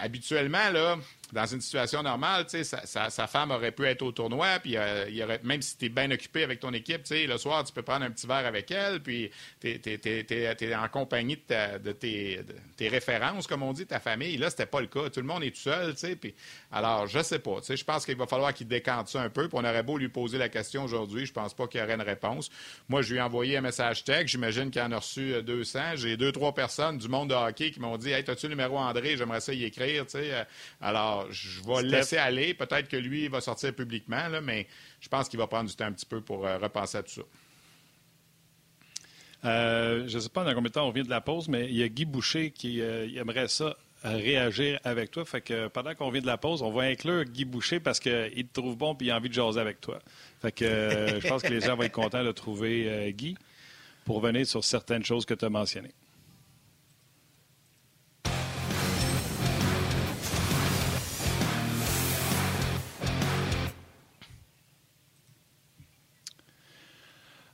S3: habituellement, là, dans une situation normale, sa, sa, femme aurait pu être au tournoi, puis euh, il aurait, même si tu es bien occupé avec ton équipe, le soir, tu peux prendre un petit verre avec elle, puis tu es, en compagnie de, tes, références, comme on dit, ta famille. Là, c'était pas le cas. Tout le monde est tout seul. Puis, alors, je sais pas. Je pense qu'il va falloir qu'il décante ça un peu. Puis on aurait beau lui poser la question aujourd'hui, je pense pas qu'il y aurait une réponse. Moi, je lui ai envoyé un message texte. J'imagine qu'il en a reçu 200. Euh, J'ai deux, trois personnes du monde de hockey qui m'ont dit Hey, as-tu le numéro André? J'aimerais ça y écrire. Euh, alors, je vais le laisser aller. Peut-être que lui, il va sortir publiquement, là, mais je pense qu'il va prendre du temps un petit peu pour euh, repenser à tout ça.
S1: Euh, je ne sais pas dans combien de temps on vient de la pause, mais il y a Guy Boucher qui aimerait ça réagir avec toi. Fait que pendant qu'on vient de la pause, on va inclure Guy Boucher parce qu'il te trouve bon et il a envie de jaser avec toi. Fait que je pense que les gens vont être contents de trouver Guy pour revenir sur certaines choses que tu as mentionnées.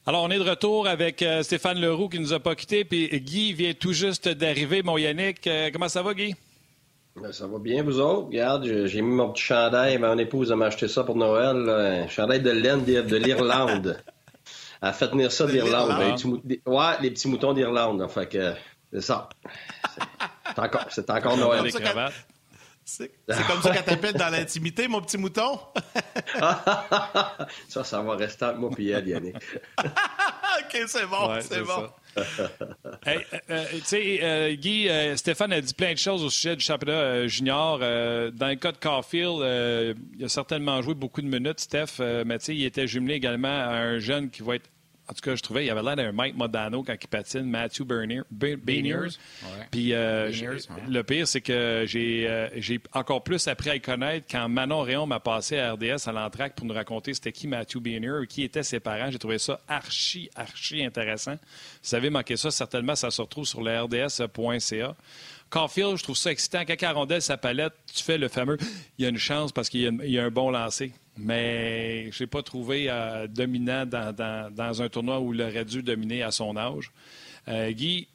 S1: Alors, on est de retour avec euh, Stéphane Leroux qui nous a pas quittés, puis Guy vient tout juste d'arriver. Mon Yannick, euh, comment ça va, Guy?
S4: Ben, ça va bien, vous autres? Regarde, j'ai mis mon petit chandail. Mon épouse m'a acheté ça pour Noël. un chandail de laine de l'Irlande. Elle a fait tenir ça d'Irlande. ouais, les petits moutons d'Irlande. Fait que c'est ça. C'est encore, c'est encore Noël.
S2: C'est comme ça qu'elle t'appelle dans l'intimité, mon petit mouton?
S4: ça, ça va rester entre moi et elle, Yannick.
S2: OK, c'est bon, c'est bon.
S1: hey, euh, euh, tu sais, euh, Guy, Stéphane a dit plein de choses au sujet du championnat junior. dans le cas de Caulfield, il a certainement joué beaucoup de minutes, Steph, mais tu sais, il était jumelé également à un jeune qui va être en tout cas, je trouvais qu'il y avait l'air d'un Mike Modano quand il patine, Matthew Bernier, Puis euh, le pire, c'est que euh, j'ai encore plus appris à le connaître quand Manon Réon m'a passé à RDS à l'entraque pour nous raconter c'était qui Matthew Bernier, qui étaient ses parents. J'ai trouvé ça archi, archi intéressant. Si vous avez manqué ça, certainement, ça se retrouve sur le rds.ca. Caulfield, je trouve ça excitant. Quand Carondel sa palette, tu fais le fameux il y a une chance parce qu'il y, a un bon lancer mais je n'ai pas trouvé euh, dominant dans, un tournoi où il aurait dû dominer à son âge. Euh, Guy,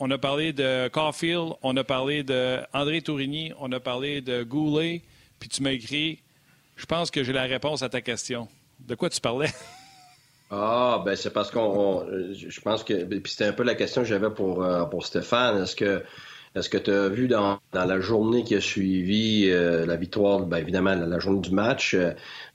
S1: on a parlé de Caulfield, on a parlé d'André Tourigny, on a parlé de Goulet, puis tu m'as écrit Je pense que j'ai la réponse à ta question. De quoi tu parlais?
S4: Ah, ben c'est parce qu'on. Je pense que. Puis c'était un peu la question que j'avais pour, euh, pour Stéphane. Est-ce que est-ce que tu as vu dans, la journée qui a suivi euh, la victoire, bien évidemment, la, journée du match, euh,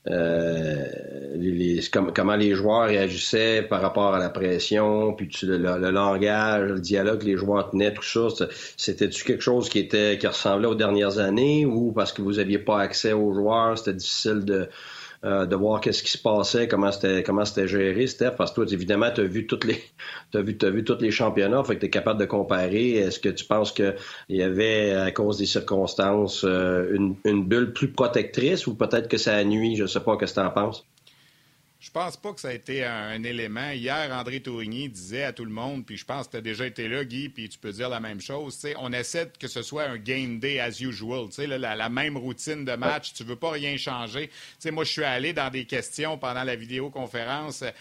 S4: euh les, comment les joueurs réagissaient par rapport à la pression, puis le, langage, le dialogue que les joueurs tenaient, tout ça, c'était-tu quelque chose qui était qui ressemblait aux dernières années ou parce que vous n'aviez pas accès aux joueurs, c'était difficile de euh, de voir qu'est-ce qui se passait, comment c'était comment c'était géré, Steph, parce que toi, évidemment, tu as vu toutes les as vu, as vu tous les championnats, fait que tu es capable de comparer. Est-ce que tu penses qu'il y avait, à cause des circonstances, euh, une, bulle plus protectrice ou peut-être que ça a nuit, je sais pas, qu'est-ce que tu en penses?
S3: Je pense pas que ça a été un, élément. Hier, André Tourigny disait à tout le monde, puis je pense que tu as déjà été là, Guy, puis tu peux dire la même chose. On essaie que ce soit un game day as usual. la, la, même routine de match. Tu veux pas rien changer. moi, je suis allé dans des questions pendant la vidéoconférence euh,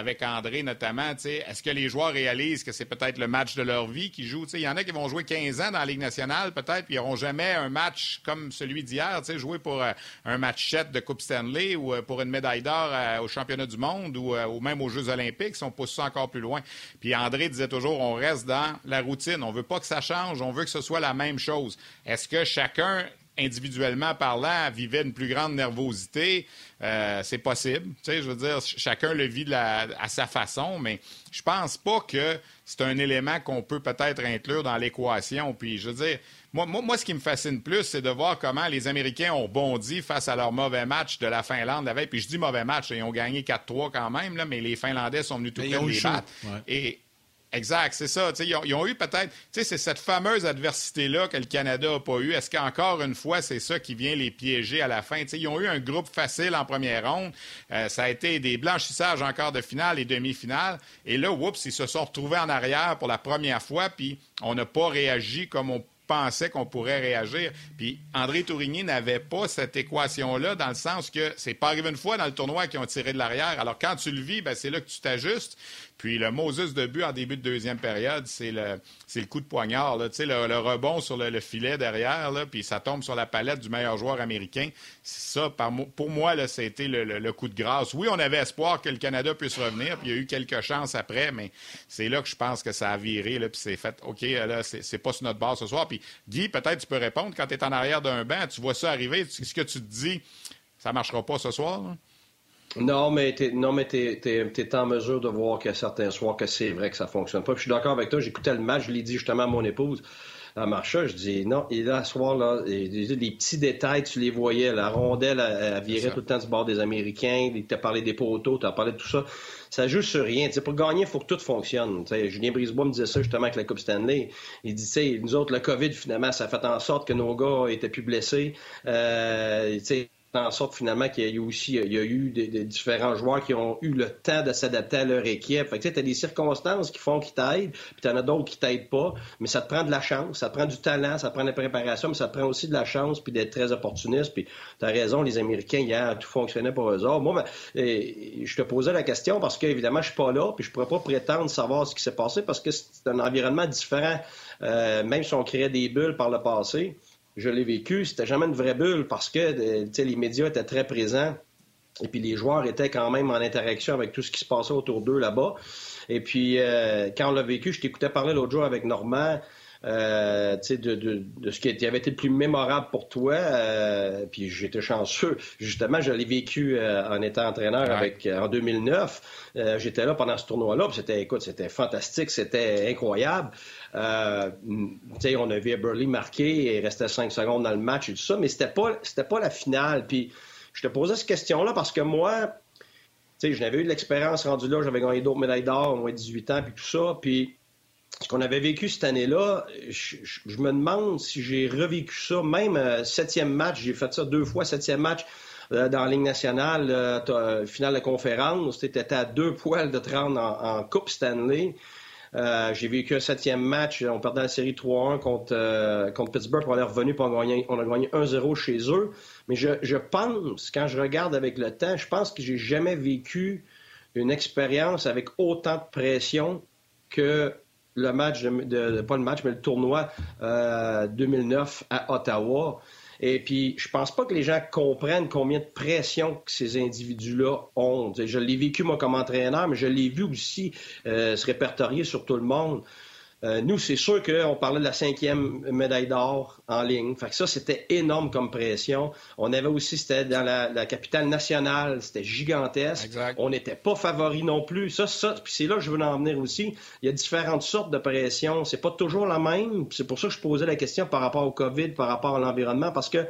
S3: avec André notamment. Est-ce que les joueurs réalisent que c'est peut-être le match de leur vie qu'ils jouent? Il y en a qui vont jouer 15 ans dans la Ligue nationale, peut-être, puis ils n'auront jamais un match comme celui d'hier, jouer pour euh, un match 7 de Coupe Stanley ou euh, pour une médaille d'or au championnat du monde ou, même aux Jeux olympiques, si on pousse ça encore plus loin. Puis André disait toujours, on reste dans la routine. On veut pas que ça change, on veut que ce soit la même chose. Est-ce que chacun individuellement parlant, vivait une plus grande nervosité? Euh, c'est possible. Tu sais, je veux dire, chacun le vit à sa façon, mais je pense pas que c'est un élément qu'on peut peut-être inclure dans l'équation. Puis, je veux dire, moi, moi, ce qui me fascine plus, c'est de voir comment les Américains ont bondi face à leur mauvais match de la Finlande la veille. Puis je dis mauvais match, ils ont gagné 4-3 quand même, là, mais les Finlandais sont venus tout près de les battre. Et Exact, c'est ça. Ils ont, ils ont, eu peut-être, c'est cette fameuse adversité-là que le Canada n'a pas eu. Est-ce qu'encore une fois, c'est ça qui vient les piéger à la fin? ils ont eu un groupe facile en première ronde. Euh, ça a été des blanchissages encore de finale et demi-finale. Et là, oups, ils se sont retrouvés en arrière pour la première fois, puis on n'a pas réagi comme on pensait qu'on pourrait réagir. Puis André Tourigny n'avait pas cette équation-là dans le sens que c'est pas arrivé une fois dans le tournoi qu'ils ont tiré de l'arrière. Alors quand tu le vis, ben, c'est là que tu t'ajustes. Puis le Moses de but en début de deuxième période, c'est le, le coup de poignard, là, le, le rebond sur le, filet derrière, puis ça tombe sur la palette du meilleur joueur américain. Ça, pour moi, là, c'était le, le, coup de grâce. Oui, on avait espoir que le Canada puisse revenir, puis il y a eu quelques chances après, mais c'est là que je pense que ça a viré, puis c'est fait, OK, là, c'est, pas sur notre base ce soir. Puis Guy, peut-être tu peux répondre, quand tu es en arrière d'un banc, tu vois ça arriver, ce que tu te dis, ça marchera pas ce soir?
S4: Non, mais tu non, mais es, en mesure de voir qu'il y a certains soirs que c'est vrai que ça fonctionne pas. je suis d'accord avec toi. J'écoutais le match, je l'ai dit justement à mon épouse. à Marcha. Je dis non, et là, ce soir, là, les petits détails, tu les voyais. La rondelle, elle, virait tout le temps du bord des Américains. Tu as parlé des poteaux, tu as parlé de tout ça. Ça joue sur rien. pour gagner, il faut que tout fonctionne. Julien Brisebois me disait ça justement avec la Coupe Stanley. Il dit, nous autres, le COVID, finalement, ça a fait en sorte que nos gars étaient plus blessés. Euh, en sorte finalement qu'il y a eu aussi il y a eu des, différents joueurs qui ont eu le temps de s'adapter à leur équipe. Fait que tu as des circonstances qui font qu'ils t'aident, puis tu en as d'autres qui t'aident pas, mais ça te prend de la chance, ça te prend du talent, ça te prend de la préparation, mais ça te prend aussi de la chance puis d'être très opportuniste. Puis tu as raison, les Américains hier tout fonctionnait pour eux. Moi ben, je te posais la question parce qu'évidemment je suis pas là, puis je pourrais pas prétendre savoir ce qui s'est passé parce que c'est un environnement différent. Euh, même si on créait des bulles par le passé, je l'ai vécu, c'était jamais une vraie bulle parce que euh, les médias étaient très présents et puis les joueurs étaient quand même en interaction avec tout ce qui se passait autour d'eux là-bas. Et puis, euh, quand on l'a vécu, je t'écoutais parler l'autre jour avec Normand. Euh, de, de, de, ce qui avait été le plus mémorable pour toi. Euh, puis j'étais chanceux. Justement, je l'ai vécu euh, en étant entraîneur avec en 2009. j'étais là pendant ce tournoi-là. C'était, écoute, c'était fantastique, c'était incroyable. on a vu Burley marquer et restait cinq secondes dans le match et tout ça, mais c'était pas, c'était pas la finale. Puis je te posais cette question-là parce que moi, je n'avais eu de l'expérience rendue là, j'avais gagné d'autres médailles d'or au moins 18 ans, puis tout ça. Puis ce qu'on avait vécu cette année-là, je, me demande si j'ai revécu ça, même euh, septième match, j'ai fait ça deux fois, septième match euh, dans la Ligue nationale, euh, finale de conférence, c'était à deux poils de 30 en, Coupe Stanley. j'ai vécu un septième match, on perdait la série 3-1 contre, contre Pittsburgh, on est revenu, pour on a on a gagné 1-0 chez eux. Mais je, je pense, quand je regarde avec le temps, je pense que j'ai jamais vécu une expérience avec autant de pression que le match, de, pas le match, mais le tournoi 2009 euh, à Ottawa. Et puis, je pense pas que les gens comprennent combien de pression que ces individus-là ont. Je l'ai vécu, moi, comme entraîneur, mais je l'ai vu aussi euh, se répertorier sur tout le monde. Euh, nous, c'est sûr qu'on parlait de la cinquième médaille d'or en ligne. Fait que ça, c'était énorme comme pression. On avait aussi, c'était dans la, capitale nationale, c'était gigantesque. On n'était pas favori non plus. Ça, ça, puis c'est là que je veux en venir aussi. Il y a différentes sortes de pression. C'est pas toujours la même. C'est pour ça que je posais la question par rapport au COVID, par rapport à l'environnement, parce que, tu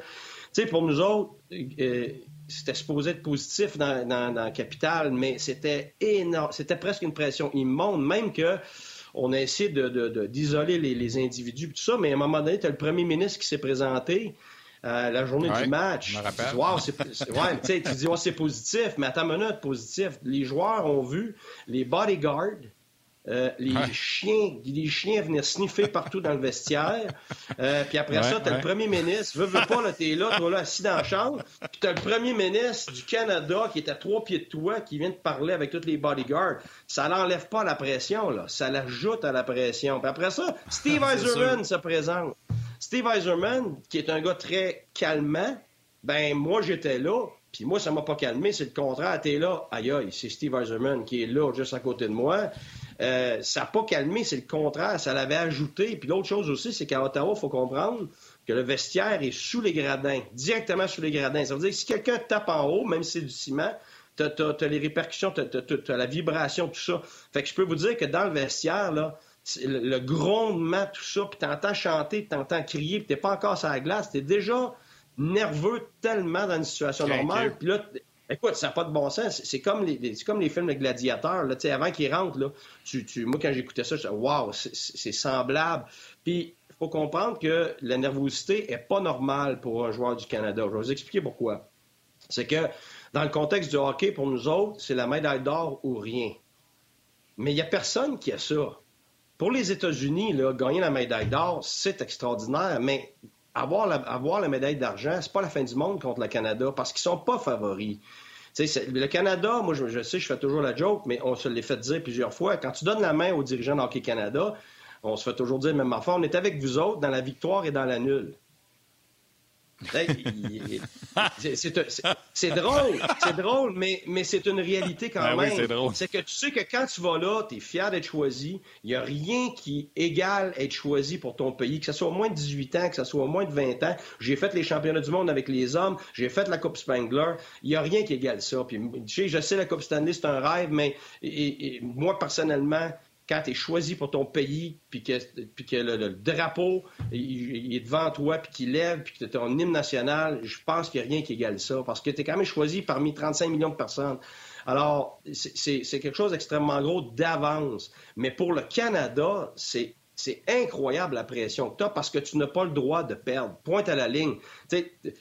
S4: sais, pour nous autres, euh, c'était supposé être positif dans, dans la capitale, mais c'était énorme. C'était presque une pression immonde, même que on a essayé d'isoler les, individus, tout ça, mais à un moment donné, tu as le premier ministre qui s'est présenté. Euh, la journée du match.
S3: Je
S4: tu dis, wow, c'est, ouais, tu dis, c'est positif, mais attends une minute, positif. Les joueurs ont vu les bodyguards euh, les chiens, les chiens venaient sniffer partout dans le vestiaire. Euh, puis après ça, t'as le premier ministre, veux, veux pas, là, t'es là, toi là, assis dans la chambre. Puis t'as le premier ministre du Canada qui est à trois pieds de toi, qui vient de parler avec tous les bodyguards. Ça n'enlève pas la pression, là. Ça l'ajoute à la pression. Puis après ça, Steve Eiserman se présente. Steve Eiserman, qui est un gars très calmant, ben moi j'étais là, puis moi ça m'a pas calmé, c'est le contraire. T'es là, aïe aïe, c'est Steve Eiserman qui est là juste à côté de moi. Euh, ça n'a pas calmé, c'est le contraire, ça l'avait ajouté. Puis l'autre chose aussi, c'est qu'à Ottawa, il faut comprendre que le vestiaire est sous les gradins, directement sous les gradins. Ça veut dire que si quelqu'un tape en haut, même si c'est du ciment, tu as, les répercussions, tu as, la vibration, tout ça. Fait que je peux vous dire que dans le vestiaire, là, le, grondement, tout ça, puis t'entends chanter, t'entends crier, puis t'es pas encore sur la glace, t'es déjà nerveux tellement dans une situation normale. Puis là, Écoute, ça n'a pas de bon sens. C'est comme les, films de gladiateurs. Avant qu'ils rentrent, moi, quand j'écoutais ça, je disais, waouh, c'est semblable. Puis, il faut comprendre que la nervosité n'est pas normale pour un joueur du Canada. Je vais vous expliquer pourquoi. C'est que, dans le contexte du hockey, pour nous autres, c'est la médaille d'or ou rien. Mais il n'y a personne qui a ça. Pour les États-Unis, gagner la médaille d'or, c'est extraordinaire, mais avoir la, avoir la médaille d'argent, c'est pas la fin du monde contre le Canada parce qu'ils sont pas favoris. Le Canada, moi, je, sais, je fais toujours la joke, mais on se l'est fait dire plusieurs fois. Quand tu donnes la main aux dirigeants d'Hockey Canada, on se fait toujours dire, même affaire, on est avec vous autres dans la victoire et dans la nulle. C'est drôle, c'est drôle, mais, mais c'est une réalité quand
S3: ah
S4: même.
S3: c'est
S4: que tu sais que quand tu vas là, tu es fier d'être choisi. Il n'y a rien qui égale être choisi pour ton pays, que ce soit au moins de 18 ans, que ce soit au moins de 20 ans. J'ai fait les championnats du monde avec les hommes, j'ai fait la Coupe Spangler. Il n'y a rien qui égale ça. Puis, je sais, la Coupe Stanley, c'est un rêve, mais moi, personnellement, quand tu es choisi pour ton pays, puis que, puis que le, drapeau est devant toi, puis qu'il lève, puis que tu un hymne national, je pense qu'il n'y a rien qui égale ça, parce que tu es quand même choisi parmi 35 millions de personnes. Alors, c'est quelque chose d'extrêmement gros d'avance. Mais pour le Canada, c'est c'est incroyable la pression que tu as parce que tu n'as pas le droit de perdre. Pointe à la ligne.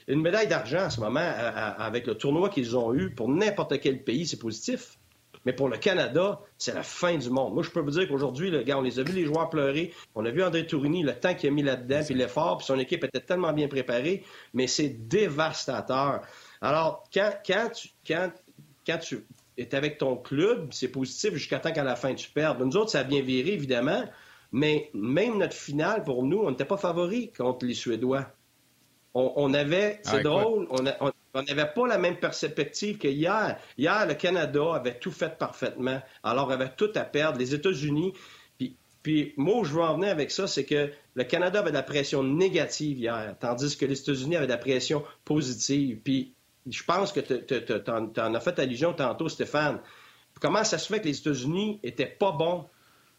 S4: une médaille d'argent en ce moment, avec le tournoi qu'ils ont eu, pour n'importe quel pays, c'est positif. Mais pour le Canada, c'est la fin du monde. Moi, je peux vous dire qu'aujourd'hui, le gars, on les a vu les joueurs pleurer. On a vu André Tourini, le temps qu'il a mis là-dedans, puis l'effort, puis son équipe était tellement bien préparée, mais c'est dévastateur. Alors, quand, quand, tu, quand, quand tu es avec ton club, c'est positif jusqu'à temps qu'à la fin tu perdes. Nous autres, ça a bien viré, évidemment, mais même notre finale, pour nous, on n'était pas favoris contre les Suédois. On, avait, c'est ah, drôle, on, on n'avait pas la même perspective que hier. Hier, le Canada avait tout fait parfaitement. Alors, avait tout à perdre. Les États-Unis. Puis, moi, je veux en venir avec ça, c'est que le Canada avait de la pression négative hier, tandis que les États-Unis avaient de la pression positive. Puis, je pense que tu en, as fait allusion tantôt, Stéphane. Comment ça se fait que les États-Unis étaient pas bons?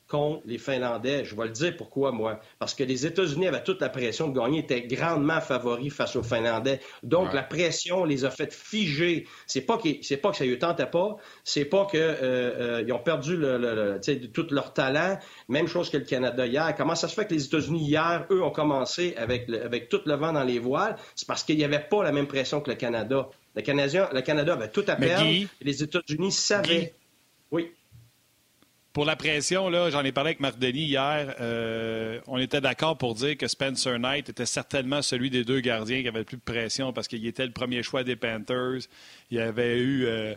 S4: Contre les Finlandais. Je vais le dire pourquoi, moi. Parce que les États-Unis avaient toute la pression de gagner, étaient grandement favoris face aux Finlandais. Donc, la pression les a fait figer. C'est pas que, c'est pas que ça ne tentait pas, c'est pas qu'ils euh, euh, ont perdu le, tout leur talent. Même chose que le Canada hier. Comment ça se fait que les États-Unis hier, eux, ont commencé avec, avec tout le vent dans les voiles? C'est parce qu'il n'y avait pas la même pression que le Canada. Le, Canadien, le Canada avait tout à perdre. les États-Unis savaient. Oui.
S1: Pour la pression, j'en ai parlé avec Marc Denis hier. Euh, on était d'accord pour dire que Spencer Knight était certainement celui des deux gardiens qui avait le plus de pression parce qu'il était le premier choix des Panthers. Il avait eu. Euh,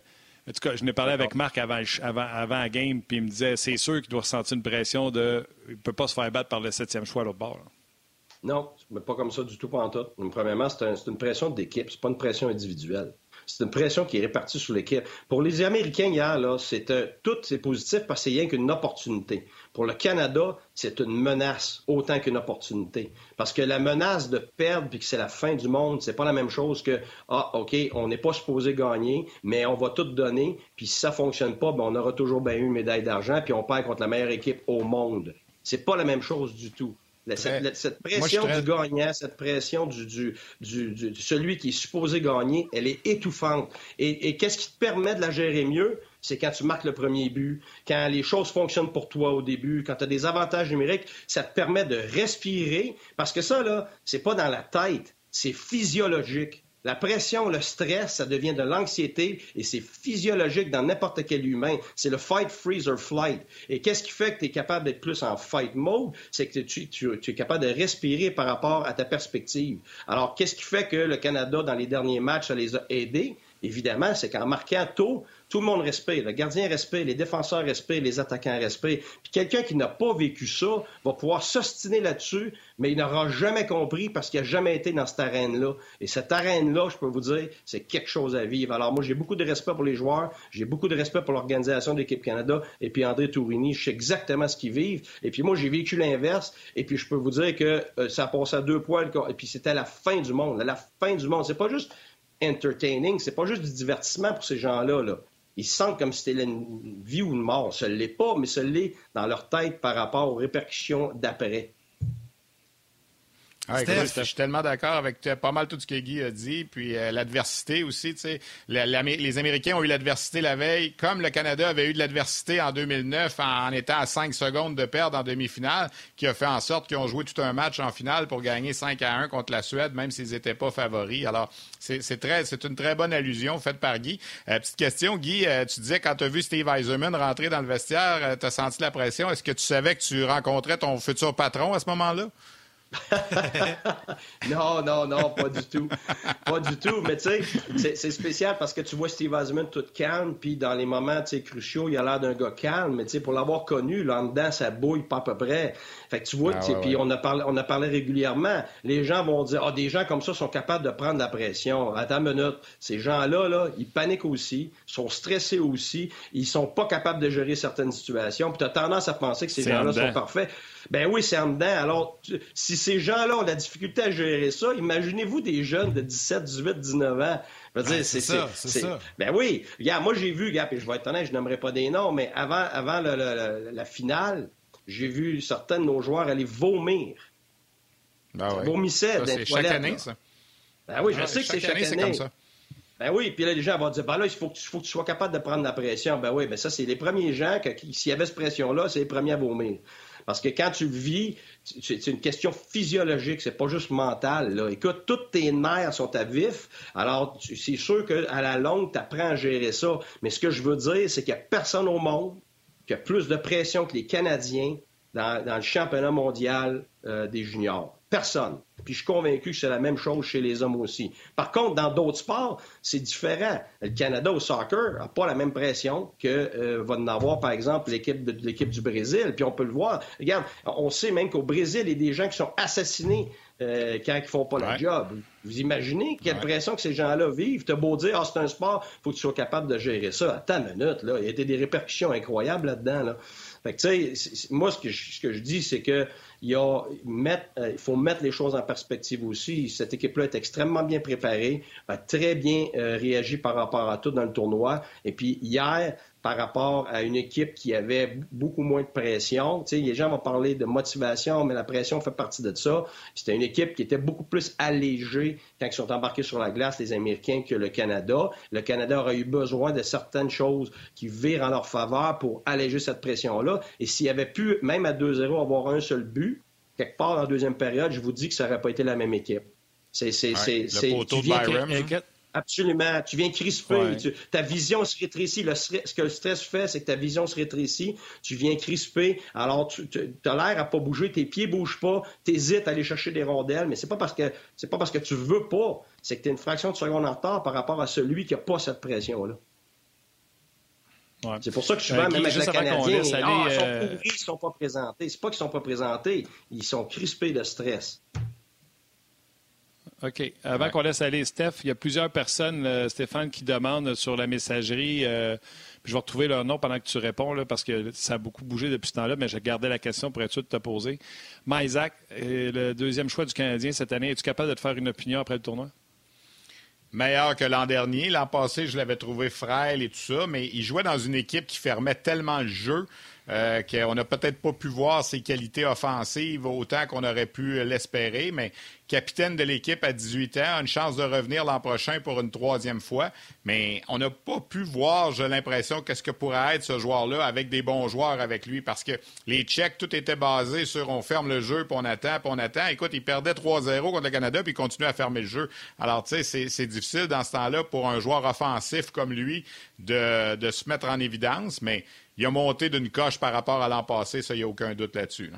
S1: en tout cas, je n'ai parlé avec Marc avant, avant, avant la game, puis il me disait c'est sûr qu'il doit ressentir une pression de. Il ne peut pas se faire battre par le septième choix à l'autre bord.
S4: Non, mais pas comme ça du tout, pas en tout. Premièrement, c'est une pression d'équipe, c'est pas une pression individuelle. C'est une pression qui est répartie sur l'équipe. Pour les Américains hier, c'est euh, tout c'est positif parce que c'est rien qu'une opportunité. Pour le Canada, c'est une menace autant qu'une opportunité. Parce que la menace de perdre puis que c'est la fin du monde, c'est pas la même chose que ah ok, on n'est pas supposé gagner, mais on va tout donner. Puis si ça fonctionne pas, ben, on aura toujours bien eu une médaille d'argent puis on perd contre la meilleure équipe au monde. C'est pas la même chose du tout. Cette, pression du gagnant, cette pression du, celui qui est supposé gagner, elle est étouffante. Et, qu'est-ce qui te permet de la gérer mieux? C'est quand tu marques le premier but, quand les choses fonctionnent pour toi au début, quand tu as des avantages numériques, ça te permet de respirer. Parce que ça, là, c'est pas dans la tête, c'est physiologique. La pression, le stress, ça devient de l'anxiété et c'est physiologique dans n'importe quel humain. C'est le fight, freeze or flight. Et qu'est-ce qui fait que tu es capable d'être plus en fight mode? C'est que tu, es capable de respirer par rapport à ta perspective. Alors, qu'est-ce qui fait que le Canada, dans les derniers matchs, ça les a aidés? Évidemment, c'est qu'en marquant tôt, tout le monde respecte. Le gardien respecte, les défenseurs respectent, les attaquants respectent. Puis quelqu'un qui n'a pas vécu ça va pouvoir s'ostiner là-dessus, mais il n'aura jamais compris parce qu'il n'a jamais été dans cette arène-là. Et cette arène-là, je peux vous dire, c'est quelque chose à vivre. Alors moi, j'ai beaucoup de respect pour les joueurs, j'ai beaucoup de respect pour l'organisation de l'équipe Canada et puis André Tourini, je sais exactement ce qu'ils vivent. Et puis moi, j'ai vécu l'inverse et puis je peux vous dire que euh, ça a à deux poils et puis c'était la fin du monde, la fin du monde. C'est pas juste entertaining, c'est pas juste du divertissement pour ces gens-là. Là ils sentent comme si c'était une vie ou une mort. Ce l'est pas, mais ce l'est dans leur tête par rapport aux répercussions d'après.
S3: Ah, je suis tellement d'accord avec pas mal tout ce que Guy a dit, puis euh, l'adversité aussi. Tu sais, les Américains ont eu l'adversité la veille, comme le Canada avait eu de l'adversité en 2009 en, étant à 5 secondes de perdre en demi-finale, qui a fait en sorte qu'ils ont joué tout un match en finale pour gagner 5 à 1 contre la Suède, même s'ils n'étaient pas favoris. Alors, c'est très, c'est une très bonne allusion faite par Guy. Euh, petite question, Guy, euh, tu disais quand tu as vu Steve Eiserman rentrer dans le vestiaire, tu as senti la pression. Est-ce que tu savais que tu rencontrais ton futur patron à ce moment-là?
S4: non, non, non, pas du tout. Pas du tout. Mais tu sais, c'est spécial parce que tu vois Steve Eisenman tout calme, puis dans les moments cruciaux, il a l'air d'un gars calme, mais tu sais, pour l'avoir connu, là en dedans, ça bouille pas à peu près. Fait que tu vois, ah, puis on, a parlé, on a parlé régulièrement. Les gens vont dire, ah, des gens comme ça sont capables de prendre la pression. Attends une minute. Ces gens-là, là, ils paniquent aussi, sont stressés aussi, ils sont pas capables de gérer certaines situations. Puis tu as tendance à penser que ces gens-là sont parfaits. Ben oui, c'est en dedans. Alors, si ces gens-là ont la difficulté à gérer ça, imaginez-vous des jeunes de 17, 18, 19 ans.
S2: c'est ça, c'est ça.
S4: Ben oui. Regarde, moi, j'ai vu, regarde, et je vais être honnête, je n'aimerais pas des noms, mais avant, avant la finale, j'ai vu certains de nos joueurs aller vomir.
S3: Ben ouais.
S4: Vomissaient
S3: C'est chaque année, ça.
S4: Ben oui, je sais que c'est chaque année.
S3: c'est comme ça.
S4: Ben oui, puis là, les gens vont dire, ben là, il faut que, tu, faut que tu sois capable de prendre la pression. Ben oui, ben ça, c'est les premiers gens, qui, s'il y avait cette pression-là, c'est les premiers à vomir. Parce que quand tu vis, c'est une question physiologique, c'est pas juste mental. Là. Écoute, toutes tes nerfs sont à vif, alors c'est sûr qu'à la longue, tu apprends à gérer ça. Mais ce que je veux dire, c'est qu'il n'y a personne au monde qui a plus de pression que les Canadiens dans, le championnat mondial euh, des juniors. Personne. Puis je suis convaincu que c'est la même chose chez les hommes aussi. Par contre, dans d'autres sports, c'est différent. Le Canada au soccer n'a pas la même pression que euh, va en avoir, par exemple, l'équipe l'équipe du Brésil. Puis on peut le voir. Regarde, on sait même qu'au Brésil, il y a des gens qui sont assassinés euh, quand ils font pas le job. Vous imaginez quelle pression que ces gens-là vivent? T'as beau dire, ah, c'est un sport, faut que tu sois capable de gérer ça. Attends une minute, là. Il y a des répercussions incroyables là-dedans, là. Fait que, tu sais, moi, ce que je, ce que je dis, c'est que il, euh, il faut mettre les choses en perspective aussi. Cette équipe-là est extrêmement bien préparée, a très bien euh, réagi par rapport à tout dans le tournoi. Et puis hier, par rapport à une équipe qui avait beaucoup moins de pression. Tu sais, les gens vont parler de motivation, mais la pression fait partie de ça. C'était une équipe qui était beaucoup plus allégée quand ils sont embarqués sur la glace, les Américains, que le Canada. Le Canada aurait eu besoin de certaines choses qui virent en leur faveur pour alléger cette pression-là. Et s'il avait pu, même à 2-0, avoir un seul but, quelque part dans la deuxième période, je vous dis que ça n'aurait pas été la même équipe. C'est, c'est, c'est, Absolument. Tu viens crisper. ta vision se rétrécit. Le ce que le stress fait, c'est que ta vision se rétrécit. Tu viens crisper. Alors, tu as l'air à pas bouger. Tes pieds bougent pas. Tu hésites à aller chercher des rondelles. Mais c'est pas parce que c'est pas parce que tu veux pas. C'est que tu es une fraction de seconde en retard par rapport à celui qui a pas cette pression-là. C'est pour ça que souvent, euh, même avec le Canadien, ah, ils sont euh, pourris, ils sont pas présentés. C'est pas qu'ils sont pas présentés, ils sont crispés de stress.
S1: OK. Avant qu'on laisse aller Steph, il y a plusieurs personnes, euh, Stéphane, qui demandent sur la messagerie. Euh, je vais retrouver leur nom pendant que tu réponds, là, parce que ça a beaucoup bougé depuis ce temps-là, mais j'ai gardé la question pour être sûr de te poser. Isaac, le deuxième choix du Canadien cette année, es-tu capable de te faire une opinion après le tournoi?
S3: Meilleur que l'an dernier. L'an passé, je l'avais trouvé frêle et tout ça, mais il jouait dans une équipe qui fermait tellement le jeu euh, qu'on n'a peut-être pas pu voir ses qualités offensives autant qu'on aurait pu l'espérer, mais capitaine de l'équipe à 18 ans, a une chance de revenir l'an prochain pour une troisième fois, mais on n'a pas pu voir, j'ai l'impression, qu'est-ce que pourrait être ce joueur-là avec des bons joueurs avec lui, parce que les Tchèques, tout était basé sur on ferme le jeu, puis on attend, puis on attend. Écoute, il perdait 3-0 contre le Canada, puis il continue à fermer le jeu. Alors, tu sais, c'est difficile dans ce temps-là pour un joueur offensif comme lui de, de se mettre en évidence, mais il a monté d'une coche par rapport à l'an passé, ça, il n'y a aucun doute là-dessus.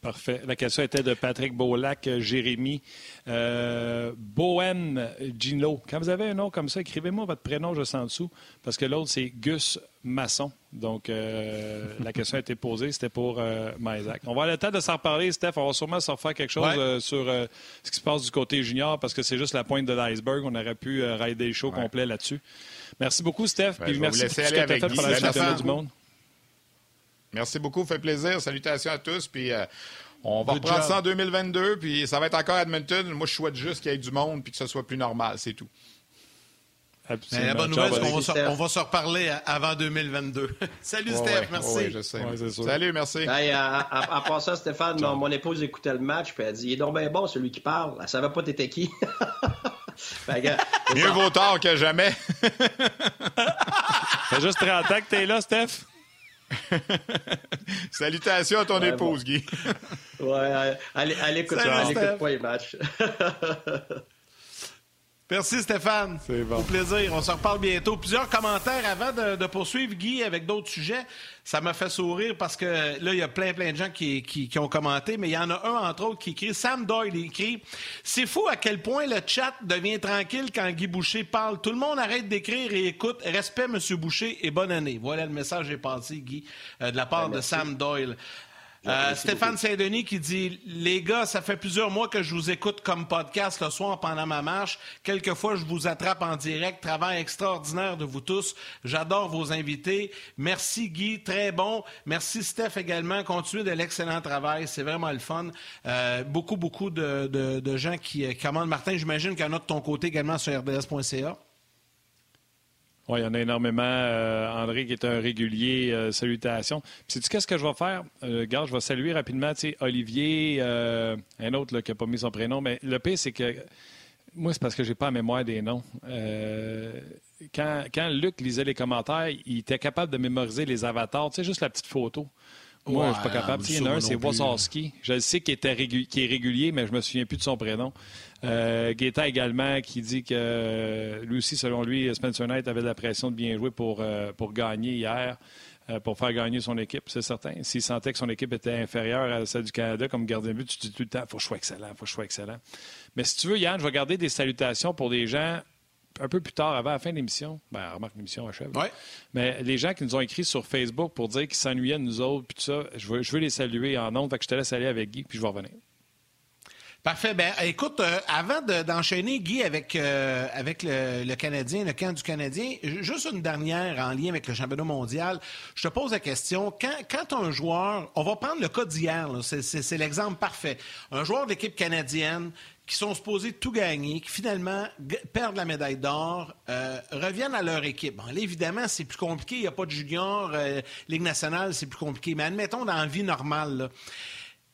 S1: Parfait. La question était de Patrick Beaulac, euh, Jérémy. Euh, Bowen Gino. Quand vous avez un nom comme ça, écrivez-moi votre prénom juste en dessous, parce que l'autre, c'est Gus Masson. Donc, euh, la question a été posée, c'était pour euh, On va avoir le temps de s'en reparler, Steph. On va sûrement s'en refaire quelque chose sur ce qui se passe du côté junior, parce que c'est juste la pointe de l'iceberg. On aurait pu rider le show complet là-dessus. Merci beaucoup, Steph.
S3: Ben,
S1: puis merci
S3: pour
S1: ce que tu as fait pour la du monde.
S3: Merci beaucoup, fait plaisir. Salutations à tous. Puis euh, on va reprendre ça en 2022. Puis ça va être encore Edmonton. Moi, je souhaite juste qu'il y ait du monde puis que ce soit plus normal. C'est tout.
S2: la bonne nouvelle, c'est qu'on va, va, se reparler avant 2022. Salut Steph, merci.
S3: Oui, je sais. Salut, merci.
S4: Hey, à, part ça, Stéphane, mon, épouse écoutait le match puis elle dit Il est donc bien bon celui qui parle. Elle savait pas t'étais qui.
S3: Mieux vaut tard que jamais.
S1: C'est juste 30 ans que t'es là, Steph?
S3: Salutations à ton épouse, Guy.
S4: ouais, allez, allez, écoute, allez, écoute pas les matchs.
S2: Merci Stéphane. C'est bon. Au plaisir. On se reparle bientôt. Plusieurs commentaires avant de, poursuivre, Guy, avec d'autres sujets. Ça m'a fait sourire parce que là, il y a plein, plein de gens qui, qui, ont commenté, mais il y en a un, entre autres, qui écrit, Sam Doyle, écrit C'est fou à quel point le chat devient tranquille quand Guy Boucher parle. Tout le monde arrête d'écrire et écoute. Respect, M. Boucher, et bonne année. Voilà le message est passé, Guy, euh, de la part ben, de Sam Doyle. Euh, Stéphane Saint-Denis qui dit Les gars, ça fait plusieurs mois que je vous écoute comme podcast le soir pendant ma marche. Quelquefois, je vous attrape en direct. Travail extraordinaire de vous tous. J'adore vos invités. Merci Guy, très bon. Merci Steph également. Continuez de l'excellent travail. C'est vraiment le fun. Euh, beaucoup, beaucoup de, gens qui commandent. Martin, j'imagine qu'il y en a de ton côté également sur rds.ca.
S1: Oui, il y en a énormément. Euh, André, qui est un régulier, euh, salutations. Puis, sais-tu qu'est-ce que je vais faire? Euh, regarde, je vais saluer rapidement, tu sais, Olivier, un autre là, qui n'a pas mis son prénom. Mais le pire, c'est que moi, c'est parce que j'ai pas la mémoire des noms. quand, quand Luc lisait les commentaires, il était capable de mémoriser les avatars, tu sais, juste la petite photo. Moi, je suis pas capable. Il y en a un, c'est Wazowski. Je sais qu'il est régulier, mais je ne me souviens plus de son prénom. Euh, également qui dit que lui aussi, selon lui, Spencer Knight avait de la pression de bien jouer pour, euh, pour gagner hier, euh, pour faire gagner son équipe, c'est certain. S'il sentait que son équipe était inférieure à celle du Canada comme gardien de but, tu dis tout le temps, il faut que je sois excellent, il faut que je sois excellent. Mais si tu veux, Yann, je vais garder des salutations pour des gens un peu plus tard, avant la fin de l'émission, ben, remarque, l'émission achève.
S2: Ouais.
S1: Mais les gens qui nous ont écrit sur Facebook pour dire qu'ils s'ennuyaient de nous autres, puis tout ça, je veux, je veux les saluer en nombre. Fait que je te laisse aller avec Guy, puis je vais revenir.
S2: Parfait. Ben, écoute, euh, avant d'enchaîner, Guy, avec, euh, avec le, Canadien, le camp du Canadien, juste une dernière en lien avec le championnat mondial. Je te pose la question. Quand, quand un joueur, on va prendre le cas d'hier, c'est l'exemple parfait. Un joueur d'équipe canadienne qui sont supposés tout gagner, qui finalement perdent la médaille d'or, euh, reviennent à leur équipe. Bon, là, évidemment, c'est plus compliqué. Il n'y a pas de junior. Ligue nationale, c'est plus compliqué. Mais admettons, dans la vie normale, là,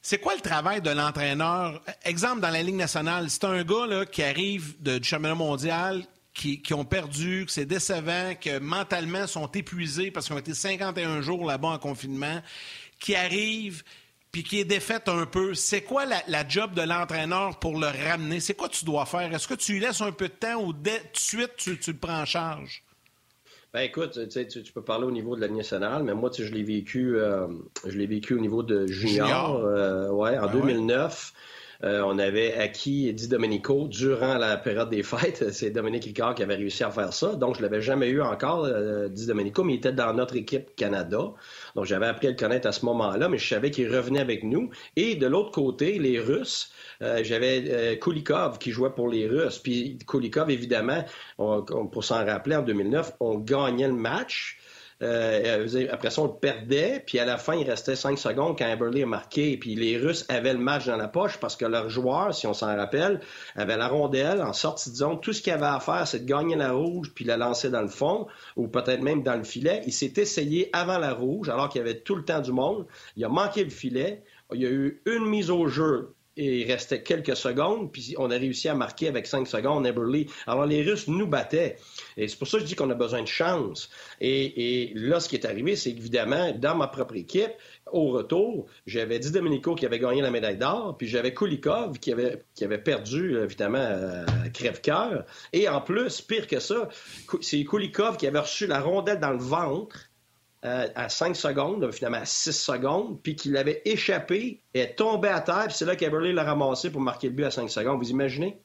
S2: c'est quoi le travail de l'entraîneur? Exemple, dans la Ligue nationale, c'est un gars qui arrive de, du championnat mondial, qui, ont perdu, que c'est décevant, que mentalement sont épuisés parce qu'ils ont été 51 jours là-bas en confinement, qui arrive puis qui est défaite un peu. C'est quoi la, job de l'entraîneur pour le ramener? C'est quoi tu dois faire? Est-ce que tu lui laisses un peu de temps ou de suite tu, tu le prends en charge?
S4: Ben écoute, tu, tu, peux parler au niveau de la nationale, mais moi, je l'ai vécu, euh, je l'ai vécu au niveau de junior, euh, ouais, en 2009. Ben euh, on avait acquis Di Domenico durant la période des fêtes. C'est Dominique Ricard qui avait réussi à faire ça. Donc, je l'avais jamais eu encore, Di Domenico, mais il était dans notre équipe Canada. Donc, j'avais appris à le connaître à ce moment-là, mais je savais qu'il revenait avec nous. Et de l'autre côté, les Russes, euh, j'avais euh, Kulikov qui jouait pour les Russes. Puis Kulikov, évidemment, pour s'en rappeler, en 2009, on gagnait le match. Euh, après ça, on le perdait, puis à la fin, il restait 5 secondes quand Eberle a marqué. Puis les Russes avaient le match dans la poche parce que leur joueur, si on s'en rappelle, avait la rondelle en sortie de zone. Tout ce qu'il avait à faire, c'est de gagner la rouge puis la lancer dans le fond ou peut-être même dans le filet. Il s'est essayé avant la rouge alors qu'il y avait tout le temps du monde. Il a manqué le filet. Il y a eu une mise au jeu il restait quelques secondes, puis on a réussi à marquer avec cinq secondes Eberly. Alors les Russes nous battaient. Et c'est pour ça que je dis qu'on a besoin de chance. Et, là, ce qui est arrivé, c'est évidemment, dans ma propre équipe, au retour, j'avais Di Domenico qui avait gagné la médaille d'or, puis j'avais Kulikov qui avait, perdu, évidemment, à crève-cœur. Et en plus, pire que ça, c'est Kulikov qui avait reçu la rondelle dans le ventre euh, à 5 secondes, finalement à 6 secondes, puis qu'il avait échappé et est tombé à terre, puis c'est là qu'Everly l'a ramassé pour marquer le but à 5 secondes. Vous imaginez?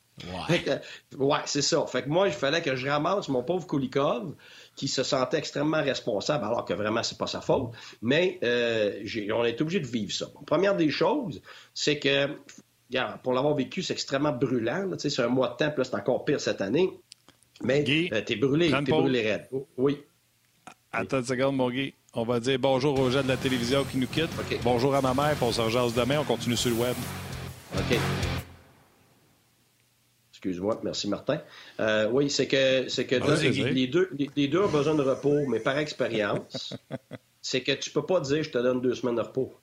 S2: Ouais,
S4: ouais c'est ça. Fait que moi, il fallait que je ramasse mon pauvre Kulikov, qui se sentait extrêmement responsable, alors que vraiment, c'est pas sa faute. Mais euh, on est obligé de vivre ça. première des choses, c'est que, pour l'avoir vécu, c'est extrêmement brûlant. C'est un mois de temps, puis c'est encore pire cette année. Mais euh, t'es brûlé, t'es brûlé raide. Oui.
S1: Attends une seconde, mon Guy. On va dire bonjour aux gens de la télévision qui nous quittent. Bonjour à ma mère, puis on se rejase demain. On continue sur le web.
S4: OK. Excuse-moi, merci Martin. Euh, oui, c'est que, c'est que les, deux, les, deux ont besoin de repos, mais par expérience, c'est que tu peux pas dire je te donne deux semaines de repos.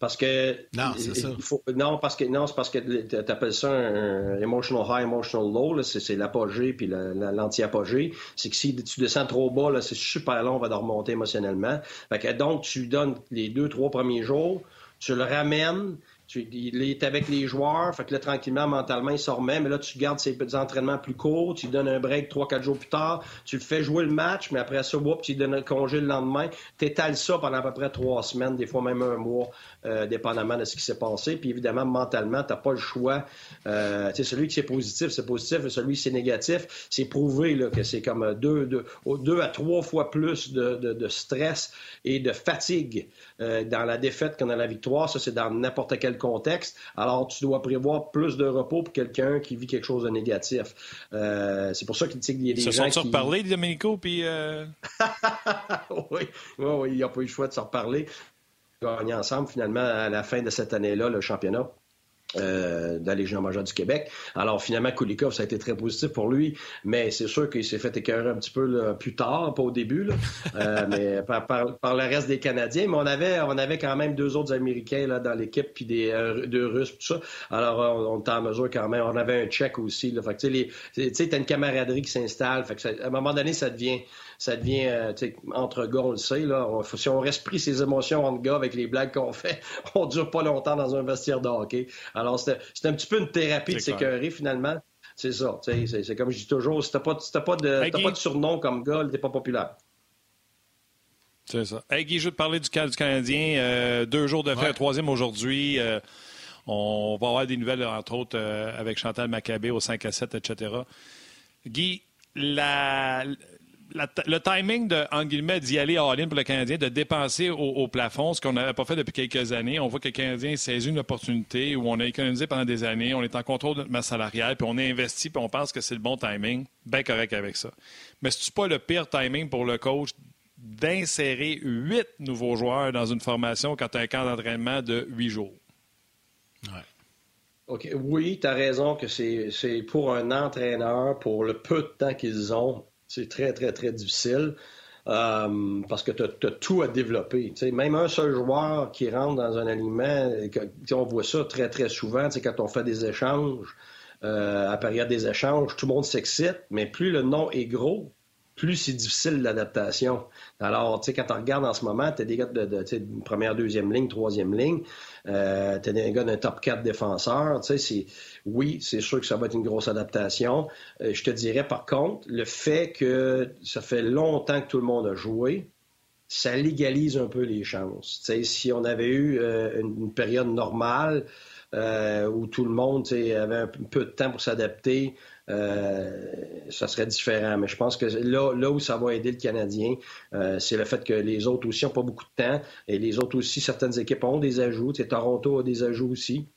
S4: Parce que.
S2: Non, c'est ça.
S4: non, parce que, non, c'est parce que tu appelles ça un, emotional high, emotional low. C'est l'apogée puis l'anti-apogée. C'est que si tu descends trop bas, c'est super long, on va te remonter émotionnellement. Fait que, donc, tu donnes les deux, trois premiers jours, tu le ramènes, il est avec les joueurs, fait que là, tranquillement, mentalement, il se remet, mais là, tu gardes ses entraînements plus courts, tu lui donnes un break 3-4 jours plus tard, tu le fais jouer le match, mais après ça, whoop, tu lui donnes un congé le lendemain. Tu étales ça pendant à peu près trois semaines, des fois même un mois, euh, dépendamment de ce qui s'est passé. Puis évidemment, mentalement, tu n'as pas le choix. Euh, celui qui c'est positif, c'est positif, et celui qui c'est négatif, c'est prouvé là, que c'est comme deux, deux, à trois fois plus de, stress et de fatigue euh, dans la défaite que dans la victoire. Ça, c'est dans n'importe quel contexte. Alors, tu dois prévoir plus de repos pour quelqu'un qui vit quelque chose de négatif. Euh, c'est pour ça qu'il y a des
S1: se
S4: gens
S1: sont
S4: qui...
S1: reparlé, Domenico, puis... Euh...
S4: oui, oui, oui, il n'y a pas eu le choix de se reparler. Gagner ensemble, finalement, à la fin de cette année-là, le championnat euh, de la Légion majeure du Québec. Alors finalement, Kulikov, ça a été très positif pour lui, mais c'est sûr qu'il s'est fait écœurer un petit peu là, plus tard, pas au début, là, euh, mais par, par, par, le reste des Canadiens. Mais on avait, on avait quand même deux autres Américains là, dans l'équipe, puis des euh, deux Russes, tout ça. Alors on, on était en mesure quand même. On avait un Tchèque aussi. Là. Fait que, tu sais, t'as une camaraderie qui s'installe. Fait que ça, à un moment donné, ça devient ça devient, euh, entre gars, on le sait, là, on, si on reste pris ces émotions entre gars avec les blagues qu'on fait, on dure pas longtemps dans un vestiaire de hockey. Alors, c'est un petit peu une thérapie de s'écœurer, finalement. C'est ça. C'est comme je dis toujours, si t'as pas, pas, de, pas de surnom comme gars, t'es pas populaire.
S1: C'est ça. Hey Guy, je veux te parler du cas du Canadien. Euh, deux jours de ouais. troisième aujourd'hui. Euh, on va avoir des nouvelles, entre autres, euh, avec Chantal Maccabé au 5 à 7, etc. Guy, la, la, le timing de, en guillemets, d'y aller all-in pour le Canadien, de dépenser au, au plafond, ce qu'on n'avait pas fait depuis quelques années. On voit que le Canadien saisit une opportunité où on a économisé pendant des années, on est en contrôle de notre masse salariale, puis on a investi, puis on pense que c'est le bon timing. Bien correct avec ça. Mais c'est pas le pire timing pour le coach d'insérer huit nouveaux joueurs dans une formation quand tu as un camp d'entraînement de huit jours?
S4: Ouais. Oui, tu as raison que c'est pour un entraîneur, pour le peu de temps qu'ils ont, c'est très, très, très difficile. Euh, parce que tu as, tout à développer. Même un seul joueur qui rentre dans un aliment, on voit ça très, très souvent quand on fait des échanges. Euh, à période des échanges, tout le monde s'excite, mais plus le nom est gros, plus c'est difficile l'adaptation. Alors, tu sais, quand tu regardes en ce moment, tu as des gars de, première, deuxième ligne, troisième ligne, euh, tu as des gars d'un top 4 défenseur, tu sais, oui, c'est sûr que ça va être une grosse adaptation. Euh, je te dirais, par contre, le fait que ça fait longtemps que tout le monde a joué, ça légalise un peu les chances. Tu sais, si on avait eu euh, une, une, période normale euh, où tout le monde avait un peu de temps pour s'adapter, euh, ça serait différent. Mais je pense que là, où ça va aider le Canadien, euh, c'est le fait que les autres aussi n'ont pas beaucoup de temps et les autres aussi, certaines équipes ont des ajouts. Toronto a des ajouts aussi.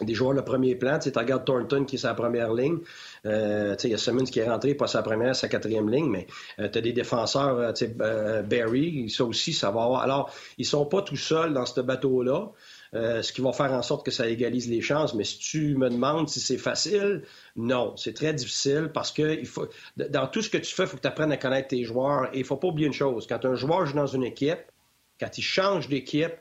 S4: Des joueurs le premier plan, tu regardes Thornton qui est sa première ligne, euh, il y a Simmons qui est rentré, pas sa première, sa quatrième ligne, mais tu as des défenseurs, euh, Barry, ça aussi, ça va avoir. Alors, ils sont pas tout seuls dans ce bateau-là. Euh, ce qui va faire en sorte que ça égalise les chances. Mais si tu me demandes si c'est facile, non, c'est très difficile parce que dans tout ce que tu fais, il faut que tu apprennes à connaître tes joueurs. Et il ne faut pas oublier une chose. Quand un joueur joue dans une équipe, quand il change d'équipe,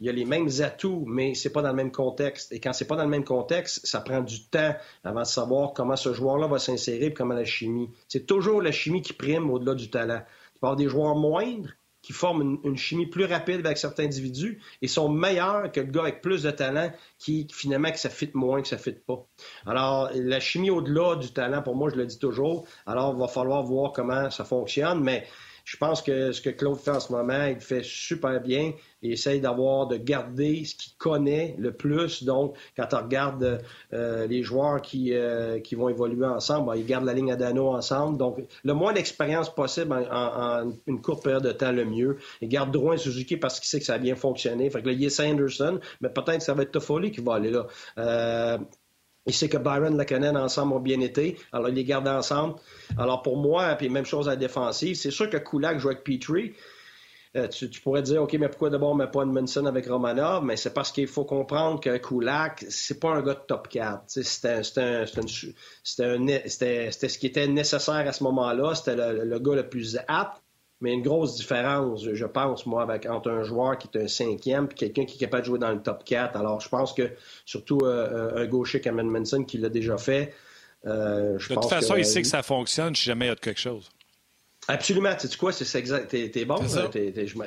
S4: il a les mêmes atouts, mais c'est pas dans le même contexte. Et quand c'est pas dans le même contexte, ça prend du temps avant de savoir comment ce joueur-là va s'insérer et comment la chimie. C'est toujours la chimie qui prime au-delà du talent. Tu peux avoir des joueurs moindres, qui forment une, chimie plus rapide avec certains individus et sont meilleurs que le gars avec plus de talent qui, finalement, que ça fit moins, que ça fit pas. Alors, la chimie au-delà du talent, pour moi, je le dis toujours. Alors, il va falloir voir comment ça fonctionne, mais je pense que ce que Claude fait en ce moment, il fait super bien. Il essaye d'avoir, de garder ce qu'il connaît le plus. Donc, quand on regarde euh, les joueurs qui, euh, qui vont évoluer ensemble, ben, ils gardent la ligne à Dano ensemble. Donc, le moins d'expérience possible en, une courte période de temps, le mieux. Il garde Drouin Suzuki parce qu'il sait que ça a bien fonctionné. Fait que là, il y a Sanderson, mais peut-être que ça va être Toffoli qui va aller là. Euh, il sait que Byron Lacanen ensemble ont bien été. Alors, il les garde ensemble. Alors, pour moi, puis même chose à la défensive, c'est sûr que Kulak joue avec Petrie. Euh, tu, pourrais dire, OK, mais pourquoi d'abord on met pas Edmondson avec Romanov? Mais c'est parce qu'il faut comprendre que Kulak, c'est pas un gars de top 4. C'était ce qui était nécessaire à ce moment-là. C'était le, gars le plus apte. Mais une grosse différence, je pense, moi, avec, entre un joueur qui est un cinquième et quelqu'un qui est capable de jouer dans le top 4. Alors, je pense que, surtout euh, un gaucher comme Edmondson qui l'a déjà fait, euh, je
S1: de
S4: pense
S1: toute façon,
S4: que,
S1: il sait que ça fonctionne si jamais il y a de quelque chose.
S4: Absolument. Tu sais quoi, c'est exact. T'es, bon.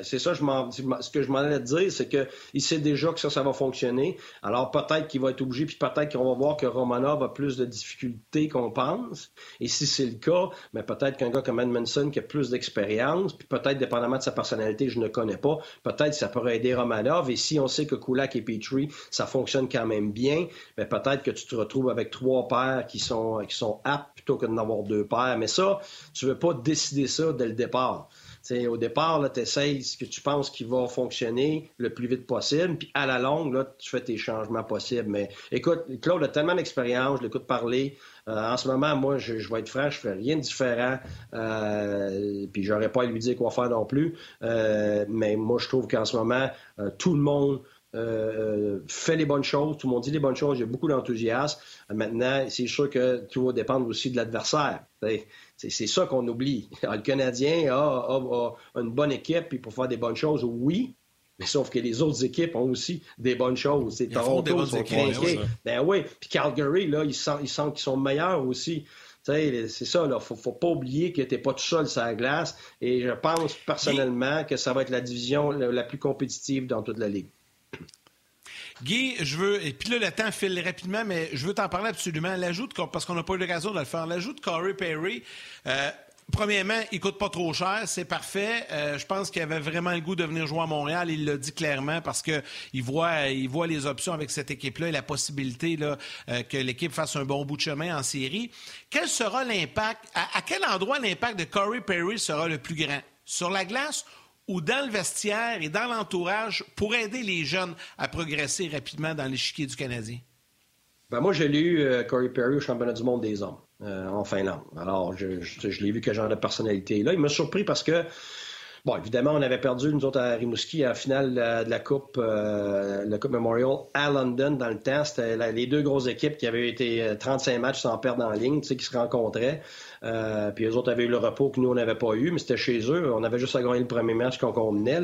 S4: C'est ça. Je m'en, ce que je m'en allais te dire, c'est que il sait déjà que ça, ça va fonctionner. Alors peut-être qu'il va être obligé, puis peut-être qu'on va voir que Romanov a plus de difficultés qu'on pense. Et si c'est le cas, mais ben, peut-être qu'un gars comme Edmondson qui a plus d'expérience, puis peut-être dépendamment de sa personnalité, je ne connais pas. Peut-être ça pourrait aider Romanov. Et si on sait que Kulak et Petrie, ça fonctionne quand même bien, mais ben, peut-être que tu te retrouves avec trois paires qui sont qui sont aptes plutôt que d'en avoir deux paires. Mais ça, tu veux pas décider ça dès le départ. au départ, tu essaies ce que tu penses qui va fonctionner le plus vite possible, puis à la longue, là, tu fais tes changements possibles. Mais écoute, Claude a tellement d'expérience, je l'écoute parler. Euh, en ce moment, moi, je, vais être franc, je fais rien de différent, euh, puis j'aurais pas à lui dire quoi faire non plus. Euh, mais moi, je trouve qu'en ce moment, euh, tout le monde fait les bonnes choses, tout le monde dit les bonnes choses, il y a beaucoup d'enthousiasme. maintenant, c'est sûr que tout va dépendre aussi de l'adversaire. C'est ça qu'on oublie. le Canadien a, une bonne équipe puis pour faire des bonnes choses, oui. Mais sauf que les autres équipes ont aussi des bonnes choses. C'est Toronto sont craqués. Ben oui. Puis Calgary, là, ils sentent, qu'ils sont meilleurs aussi. C'est ça, là. Faut, faut pas oublier que tu n'es pas tout seul sur la glace. Et je pense personnellement que ça va être la division la plus compétitive dans toute la Ligue.
S2: Guy, je veux, et puis là, le temps file rapidement, mais je veux t'en parler absolument. L'ajout, parce qu'on n'a pas eu l'occasion de le faire, l'ajout de Corey Perry, euh, Premièrement, il coûte pas trop cher, c'est parfait. Euh, je pense qu'il avait vraiment le goût de venir jouer à Montréal. Il l'a dit clairement parce que il voit, il voit les options avec cette équipe-là et la possibilité là, euh, que l'équipe fasse un bon bout de chemin en série. Quel sera l'impact à, à, quel endroit l'impact de Corey Perry sera le plus grand? Sur la glace ou dans le vestiaire et dans l'entourage pour aider les jeunes à progresser rapidement dans l'échiquier du Canadien?
S4: Ben moi, j'ai lu euh, Corey Perry au championnat du monde des hommes euh, en Finlande. Alors, je, l'ai vu que genre de personnalité là. Il m'a surpris parce que Bon, évidemment, on avait perdu, nous autres, à Rimouski, la finale de la Coupe, euh, la Coupe Memorial à London dans le temps. C'était les deux grosses équipes qui avaient été 35 matchs sans perdre en ligne, tu sais, qui se rencontraient. Euh, puis les autres avaient eu le repos que nous, on n'avait pas eu, mais c'était chez eux. On avait juste à gagner le premier match qu'on convenait.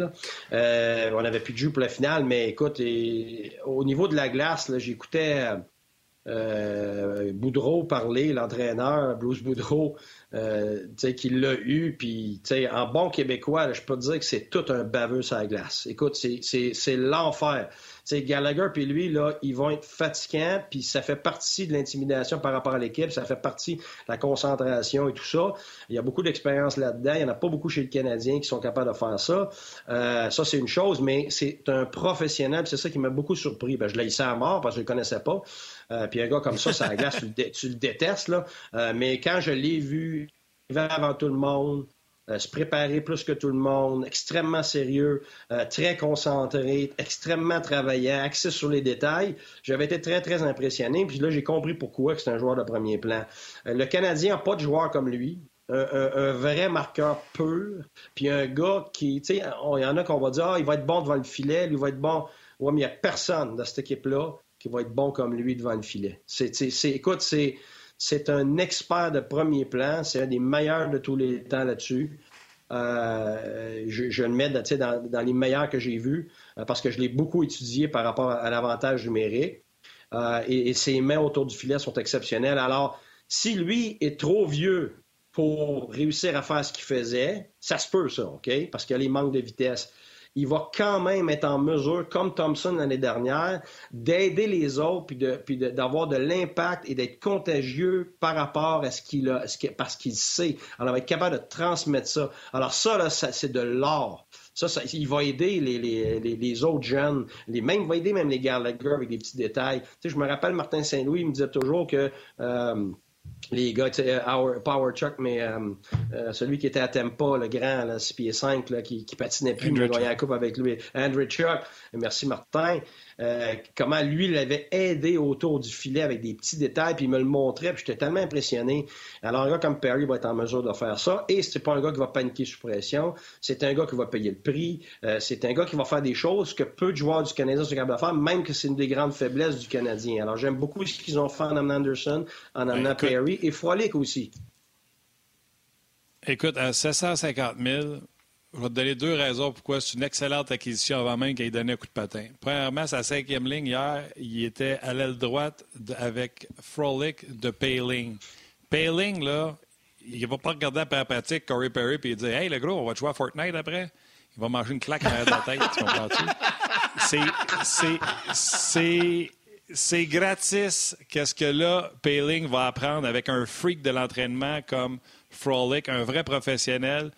S4: Euh, on avait plus de jus pour la finale, mais écoute, au niveau de la glace, j'écoutais euh, Boudreau parler, l'entraîneur, Bruce Boudreau, euh, qui l'a eu, puis en bon québécois, je peux te dire que c'est tout un baveux sur la glace. Écoute, c'est l'enfer. Sais, Gallagher puis lui, là, ils vont être fatigants, puis ça fait partie de l'intimidation par rapport à l'équipe, ça fait partie de la concentration et tout ça. Il y a beaucoup d'expérience là-dedans. Il n'y en a pas beaucoup chez le Canadien qui sont capables de faire ça. Euh, ça, c'est une chose, mais c'est un professionnel. C'est ça qui m'a beaucoup surpris. Ben, je l'ai à mort parce que je ne le connaissais pas. Euh, puis un gars comme ça, ça glace, tu, le détestes, là. Euh, mais quand je l'ai vu, avant tout le monde, euh, se préparer plus que tout le monde, extrêmement sérieux, très concentré, extrêmement travaillant, axé sur les détails. J'avais été très, très impressionné. Puis là, j'ai compris pourquoi c'est un joueur de premier plan. le Canadien n'a pas de joueur comme lui. Un, vrai marqueur pur. Puis un gars qui, tu sais, il y en a qu'on va dire, ah, il va être bon devant le filet, lui va être bon. Ouais, mais il n'y a personne dans cette équipe-là qui va être bon comme lui devant le filet. C'est, écoute, c'est, un expert de premier plan. C'est un des meilleurs de tous les temps là-dessus. Euh, je, le mets dans, les meilleurs que j'ai vus euh, parce que je l'ai beaucoup étudié par rapport à, l'avantage numérique. Euh, et, ses mains autour du filet sont exceptionnelles. Alors, si lui est trop vieux pour réussir à faire ce qu'il faisait, ça se peut, ça, OK? Parce qu'il y a les manques de vitesse il va quand même être en mesure, comme Thompson l'année dernière, d'aider les autres puis d'avoir de, l'impact et d'être contagieux par rapport à ce qu'il a, parce qu'il sait. Alors, il va être capable de transmettre ça. Alors ça, là, c'est de l'or. Ça, il va aider les, autres jeunes, les mêmes, il va aider même les Gallagher avec des petits détails. Tu sais, je me rappelle Martin Saint-Louis, me disait toujours que euh, les gars, euh, Power Chuck, mais euh, euh, celui qui était à Tempa, le grand, là, 6 pieds 5, là, qui, qui patinait plus, mais il la coupe avec lui. Andrew Chuck, merci Martin. Euh, comment lui l'avait aidé autour du filet avec des petits détails, puis il me le montrait, puis j'étais tellement impressionné. Alors, un gars comme Perry va être en mesure de faire ça, et c'est pas un gars qui va paniquer sous pression, c'est un gars qui va payer le prix, euh, c'est un gars qui va faire des choses que peu de joueurs du Canadien sont capables de faire, même que c'est une des grandes faiblesses du Canadien. Alors, j'aime beaucoup ce qu'ils ont fait en amenant Anderson, en amenant Perry, et Frolic aussi.
S1: Écoute, à 750 000, je vais te donner deux raisons pourquoi c'est une excellente acquisition avant même qu'il ait donné un coup de patin. Premièrement, sa cinquième ligne hier, il était à l'aile droite avec Frolic de Payling. Payling, là, il va pas regarder après la pratique Corey Perry et dire Hey, le gros, on va jouer à Fortnite après? Il va manger une claque en de la tête, tu comprends-tu? C'est. C'est gratis qu'est-ce que là, Paling va apprendre avec un freak de l'entraînement comme Frolic, un vrai professionnel,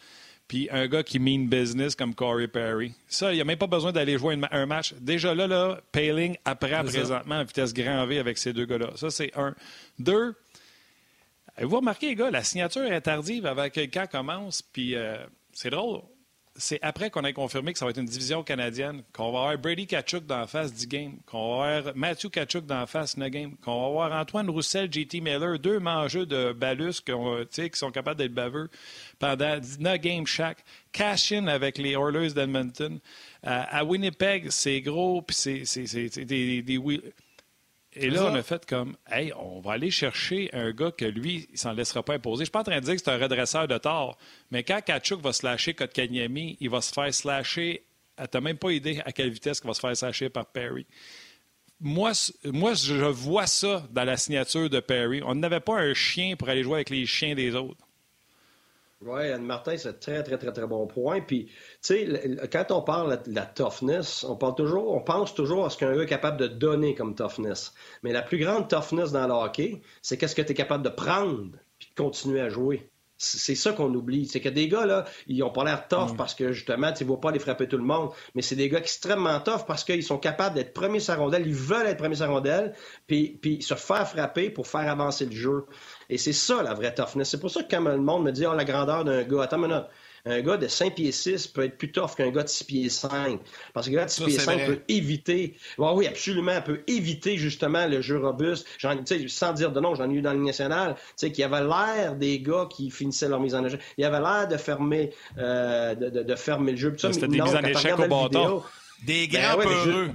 S1: puis un gars qui mean business comme Corey Perry. Ça, il n'y a même pas besoin d'aller jouer un match. Déjà là, là Paling apprend présentement à vitesse grand V avec ces deux gars-là. Ça, c'est un. Deux, vous remarquez, les gars, la signature est tardive avec que le camp commence, puis euh, c'est drôle c'est après qu'on ait confirmé que ça va être une division canadienne, qu'on va avoir Brady Kachuk dans la face 10 games, qu'on va avoir Matthew Kachuk dans la face 9 games, qu'on va avoir Antoine Roussel, JT Miller, deux mangeux de balus qui sont capables d'être baveux pendant 9 games chaque. Cash-in avec les Oilers d'Edmonton. Euh, à Winnipeg, c'est gros, puis c'est des, des et là, on a fait comme, hey, on va aller chercher un gars que lui, il s'en laissera pas imposer. Je suis pas en train de dire que c'est un redresseur de tort, mais quand Kachuk va slasher Kotkaniemi, il va se faire slasher. Tu n'as même pas idée à quelle vitesse il va se faire slasher par Perry. Moi, moi, je vois ça dans la signature de Perry. On n'avait pas un chien pour aller jouer avec les chiens des autres.
S4: Oui, Anne Martin, c'est très, très, très, très bon point. Puis, tu sais, quand on parle de la toughness, on pense toujours à ce qu'un gars est capable de donner comme toughness. Mais la plus grande toughness dans le hockey, c'est qu'est-ce que tu es capable de prendre puis de continuer à jouer. C'est ça qu'on oublie. C'est que des gars, là, ils ont pas l'air tough mm. parce que, justement, tu ne vois pas les frapper tout le monde. Mais c'est des gars extrêmement tough parce qu'ils sont capables d'être premiers sa rondelle. Ils veulent être premiers sa rondelle, puis, puis se faire frapper pour faire avancer le jeu. Et c'est ça, la vraie toughness. C'est pour ça que quand le monde me dit, oh, la grandeur d'un gars, attends une minute un gars de 5 pieds 6 peut être plus tough qu'un gars de 6 pieds 5. Parce que un gars de 6 pieds 5 peut éviter, oui, absolument, peut éviter justement le jeu robuste. sans dire de nom, j'en ai eu dans le national, qui avait l'air des gars qui finissaient leur mise en échec. Il avait l'air de fermer, euh, de, de, fermer le jeu.
S1: C'était des mises en échec au bâton.
S2: Des ben grands peureux.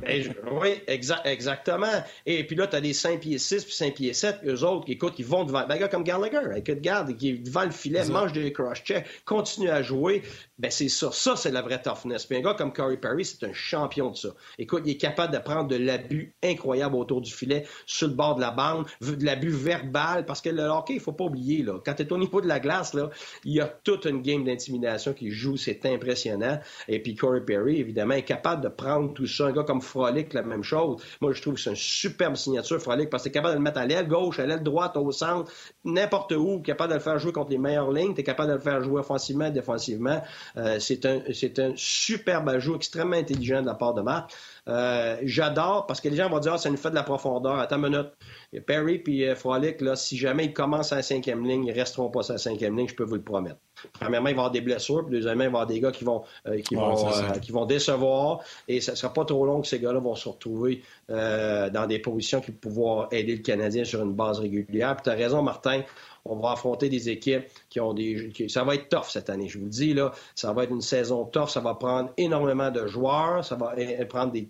S4: oui, exactement. Et puis là, tu as des 5 pieds 6 puis 5 pieds 7, eux autres, qui écoute, ils vont devant. Ben, un gars comme Gallagher, écoute, garde, qui est devant le filet, mange des cross-checks, continue à jouer. Ben, c'est ça. Ça, c'est la vraie toughness. Puis un gars comme Corey Perry, c'est un champion de ça. Écoute, il est capable de prendre de l'abus incroyable autour du filet, sur le bord de la bande, de l'abus verbal, parce que le hockey, il faut pas oublier, là. Quand tu es au niveau de la glace, là, il y a toute une game d'intimidation qui joue, c'est impressionnant. Et puis Corey Perry, évidemment, est capable de prendre tout ça. Un gars comme Frolic, la même chose. Moi, je trouve que c'est une superbe signature, Frolic, parce que t'es capable de le mettre à l'aile gauche, à l'aile droite, au centre, n'importe où, capable de le faire jouer contre les meilleures lignes, t'es capable de le faire jouer offensivement, défensivement. Euh, c'est un, un superbe ajout extrêmement intelligent de la part de Marc. Euh, j'adore parce que les gens vont dire ah, ça nous fait de la profondeur. Attends une minute. Perry puis euh, Frolic, là, si jamais ils commencent à la cinquième ligne, ils resteront pas à la cinquième ligne, je peux vous le promettre. Premièrement, il va y avoir des blessures, puis deuxièmement, il va y avoir des gars qui vont, euh, qui, vont, qui vont décevoir, et ça ne sera pas trop long que ces gars-là vont se retrouver dans des positions qui vont pouvoir aider le Canadien sur une base régulière. Puis tu as raison, Martin, on va affronter des équipes qui ont des. ça va être tough cette année, je vous le dis, là. Ça va être une saison tough. Ça va prendre énormément de joueurs. Ça va prendre des,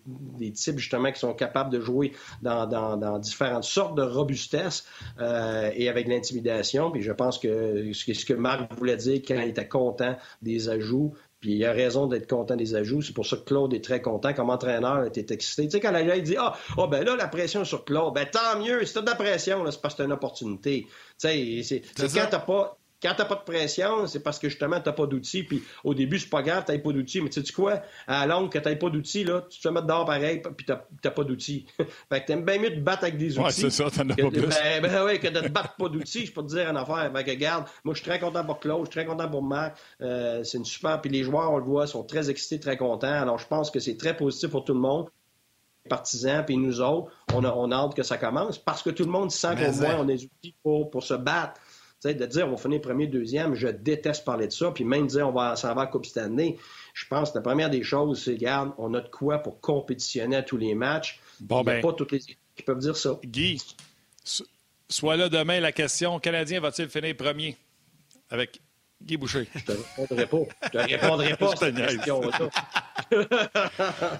S4: types, justement, qui sont capables de jouer dans, différentes sortes de robustesse euh, et avec l'intimidation. Puis je pense que ce que Marc voulait dire quand il était content des ajouts, puis il a raison d'être content des ajouts. C'est pour ça que Claude est très content. Comme entraîneur, il était excité. Tu sais, quand la il dit Ah, oh, ben là, la pression sur Claude, ben tant mieux. Si t'as de la pression, c'est parce que c'est une opportunité. Tu sais, c'est quand t'as pas quand t'as pas de pression, c'est parce que justement, t'as pas d'outils. Puis au début, c'est pas grave, t'as pas d'outils. Mais tu sais quoi? À la longue, que t'as pas d'outils, là, tu te mettre dehors pareil, puis t'as pas d'outils. fait que t'aimes bien mieux te battre avec des outils.
S1: Ouais, c'est ça, t'en as pas plus.
S4: Ben, ben ouais, que de te battre pas d'outils, je peux te dire une affaire. Fait que regarde, moi, je suis très content pour Claude, je suis très content pour Marc. Euh, c'est une super. Puis les joueurs, on le voit, sont très excités, très contents. Alors, je pense que c'est très positif pour tout le monde partisans, puis nous autres, on a, on a hâte que ça commence parce que tout le monde sent qu'au moins on a des outils pour, pour se battre de dire on va finir premier, deuxième, je déteste parler de ça. Puis même dire on va s'en va à Coupe Stanley, je pense que la première des choses, c'est, regarde, on a de quoi pour compétitionner à tous les matchs. Bon, Il n'y a ben, pas toutes les équipes qui peuvent dire ça.
S1: Guy, soit là demain la question, Canadien va-t-il finir premier? Avec Guy Boucher.
S4: Je te répondrai pas. Je te répondrai pas à cette question-là.
S1: je je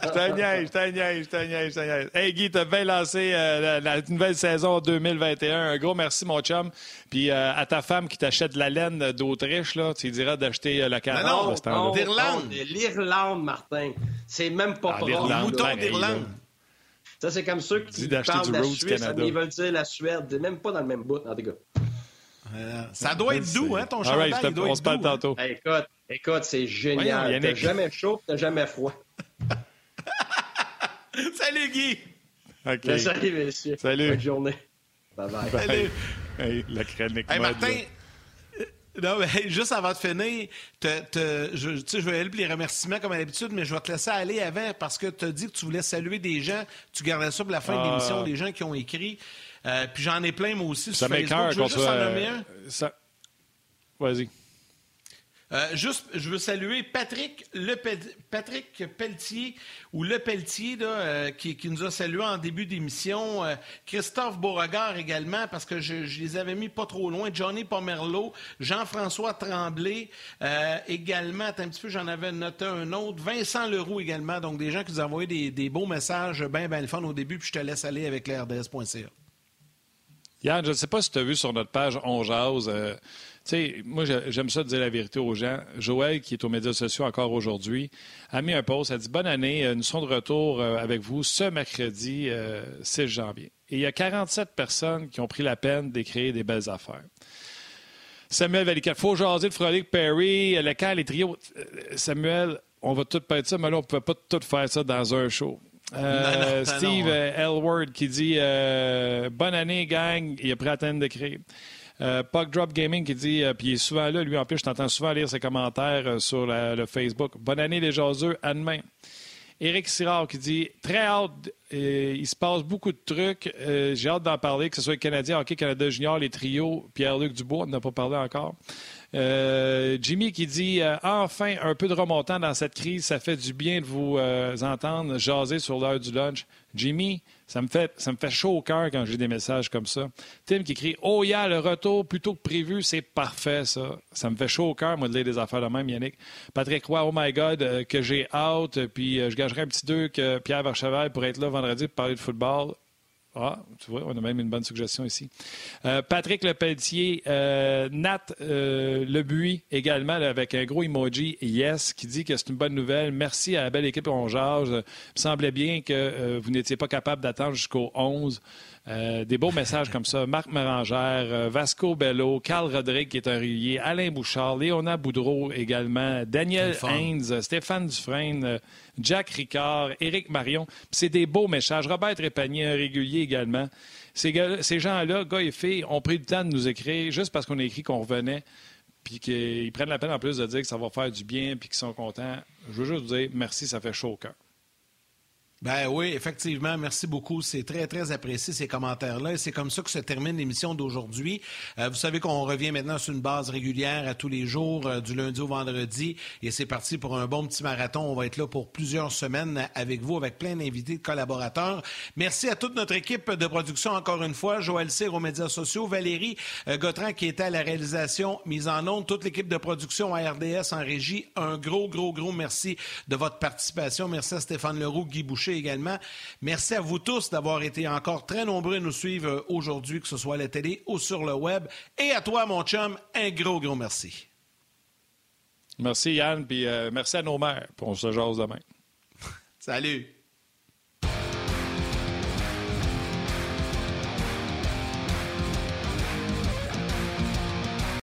S1: t'en je t'en je t'en Hey Guy, t'as bien lancé euh, la, nouvelle saison 2021. Un gros merci, mon chum. Puis euh, à ta femme qui t'achète de la laine d'Autriche, là, tu diras d'acheter euh, le canard.
S2: Non, non, d'Irlande.
S4: L'Irlande, Martin. C'est même pas ah,
S2: l'Irlande. Mouton d'Irlande.
S4: Ça, c'est comme ceux qui parlent de la Suisse, ils veulent dire la Suède. Même pas dans le même bout, en tout cas.
S2: Euh, ça doit être doux, hein, ton chandail,
S1: right, doit
S2: on se parle
S1: hein. tantôt.
S4: écoute, écoute c'est génial. T'as jamais chaud, t'as jamais froid.
S2: Salut, Guy!
S4: Ben, salut, messieurs.
S1: Salut.
S4: Bonne journée. Bye-bye.
S2: Salut.
S1: Hey, la chronique
S2: hey,
S1: mode,
S2: Martin, euh, non, mais juste avant de finir, te, te, je, je vais aller les remerciements comme à l'habitude, mais je vais te laisser aller avant parce que tu as dit que tu voulais saluer des gens. Tu gardais ça pour la fin de ah. l'émission, des gens qui ont écrit. Euh, puis j'en ai plein, moi aussi,
S1: ça
S2: sur Facebook. Je veux juste en nommer un.
S1: Ça... Vas-y.
S2: Euh, juste, je veux saluer Patrick, le, Patrick Pelletier, ou Le Pelletier, là, euh, qui, qui, nous a salué en début d'émission. Euh, Christophe Beauregard également, parce que je, je, les avais mis pas trop loin. Johnny Pomerleau, Jean-François Tremblay, également, un petit peu, j'en avais noté un autre. Vincent Leroux également, donc des gens qui nous ont envoyé des, des beaux messages, bien, bien le fun au début, puis je te laisse aller avec l'RDS.ca.
S1: Yann, je ne sais pas si tu as vu sur notre page On Jase, sais, moi, j'aime ça de dire la vérité aux gens. Joël, qui est aux médias sociaux encore aujourd'hui, a mis un post, a dit Bonne année, euh, nous sommes de retour euh, avec vous ce mercredi 6 euh, janvier. Et il y a 47 personnes qui ont pris la peine d'écrire des belles affaires. Samuel Valica, faut jaser de Frolic Perry, le camp, les trios. Samuel, on va tout être ça, mais là, on ne peut pas tout faire ça dans un show. Steve Elward qui dit Bonne année, gang. Il a pris la peine d'écrire. Euh, Puck Drop Gaming qui dit, euh, puis il est souvent là, lui en plus, je t'entends souvent lire ses commentaires euh, sur le Facebook. Bonne année les jaseux, à demain. Éric Sirard qui dit très hâte, il se passe beaucoup de trucs. J'ai hâte d'en parler, que ce soit le Canadien, Hockey Canada Junior, les trios, Pierre-Luc Dubois, on n'a pas parlé encore. Jimmy qui dit enfin un peu de remontant dans cette crise, ça fait du bien de vous entendre jaser sur l'heure du lunch. Jimmy, ça me fait, ça me fait chaud au cœur quand j'ai des messages comme ça. Tim qui écrit Oh, yeah, le retour plutôt que prévu, c'est parfait, ça. Ça me fait chaud au cœur, moi, de lire des affaires de même, Yannick. Patrick Roy, oh my God, euh, que j'ai out, puis euh, je gagerai un petit deux que Pierre Verchevel pourrait être là vendredi pour parler de football. Ah, tu vois, on a même une bonne suggestion ici. Euh, Patrick Lepelletier, euh, Nat euh, Lebuy également, avec un gros emoji Yes, qui dit que c'est une bonne nouvelle. Merci à la belle équipe On Il semblait bien que vous n'étiez pas capable d'attendre jusqu'au 11. Euh, des beaux messages comme ça. Marc Marangère, euh, Vasco Bello, Carl Rodrigue qui est un régulier, Alain Bouchard, Léona Boudreau également, Daniel Haynes, Stéphane Dufresne, euh, Jack Ricard, Éric Marion. C'est des beaux messages. Robert Trépanier, un régulier également. Ces, ces gens-là, gars et filles, ont pris le temps de nous écrire juste parce qu'on a écrit qu'on revenait puis qu'ils prennent la peine en plus de dire que ça va faire du bien puis qu'ils sont contents. Je veux juste vous dire merci, ça fait chaud au cœur.
S2: Ben oui, effectivement. Merci beaucoup. C'est très, très apprécié ces commentaires-là. Et c'est comme ça que se termine l'émission d'aujourd'hui. Euh, vous savez qu'on revient maintenant sur une base régulière à tous les jours, euh, du lundi au vendredi. Et c'est parti pour un bon petit marathon. On va être là pour plusieurs semaines avec vous, avec plein d'invités, de collaborateurs. Merci à toute notre équipe de production, encore une fois. Joël Cyr aux médias sociaux. Valérie euh, Gautran qui était à la réalisation, mise en onde. Toute l'équipe de production à RDS en régie. Un gros, gros, gros merci de votre participation. Merci à Stéphane Leroux, Guy Boucher également. Merci à vous tous d'avoir été encore très nombreux à nous suivre aujourd'hui, que ce soit à la télé ou sur le web. Et à toi, mon chum, un gros, gros merci.
S1: Merci, Yann, puis euh, merci à nos mères pour ce genre demain.
S2: Salut.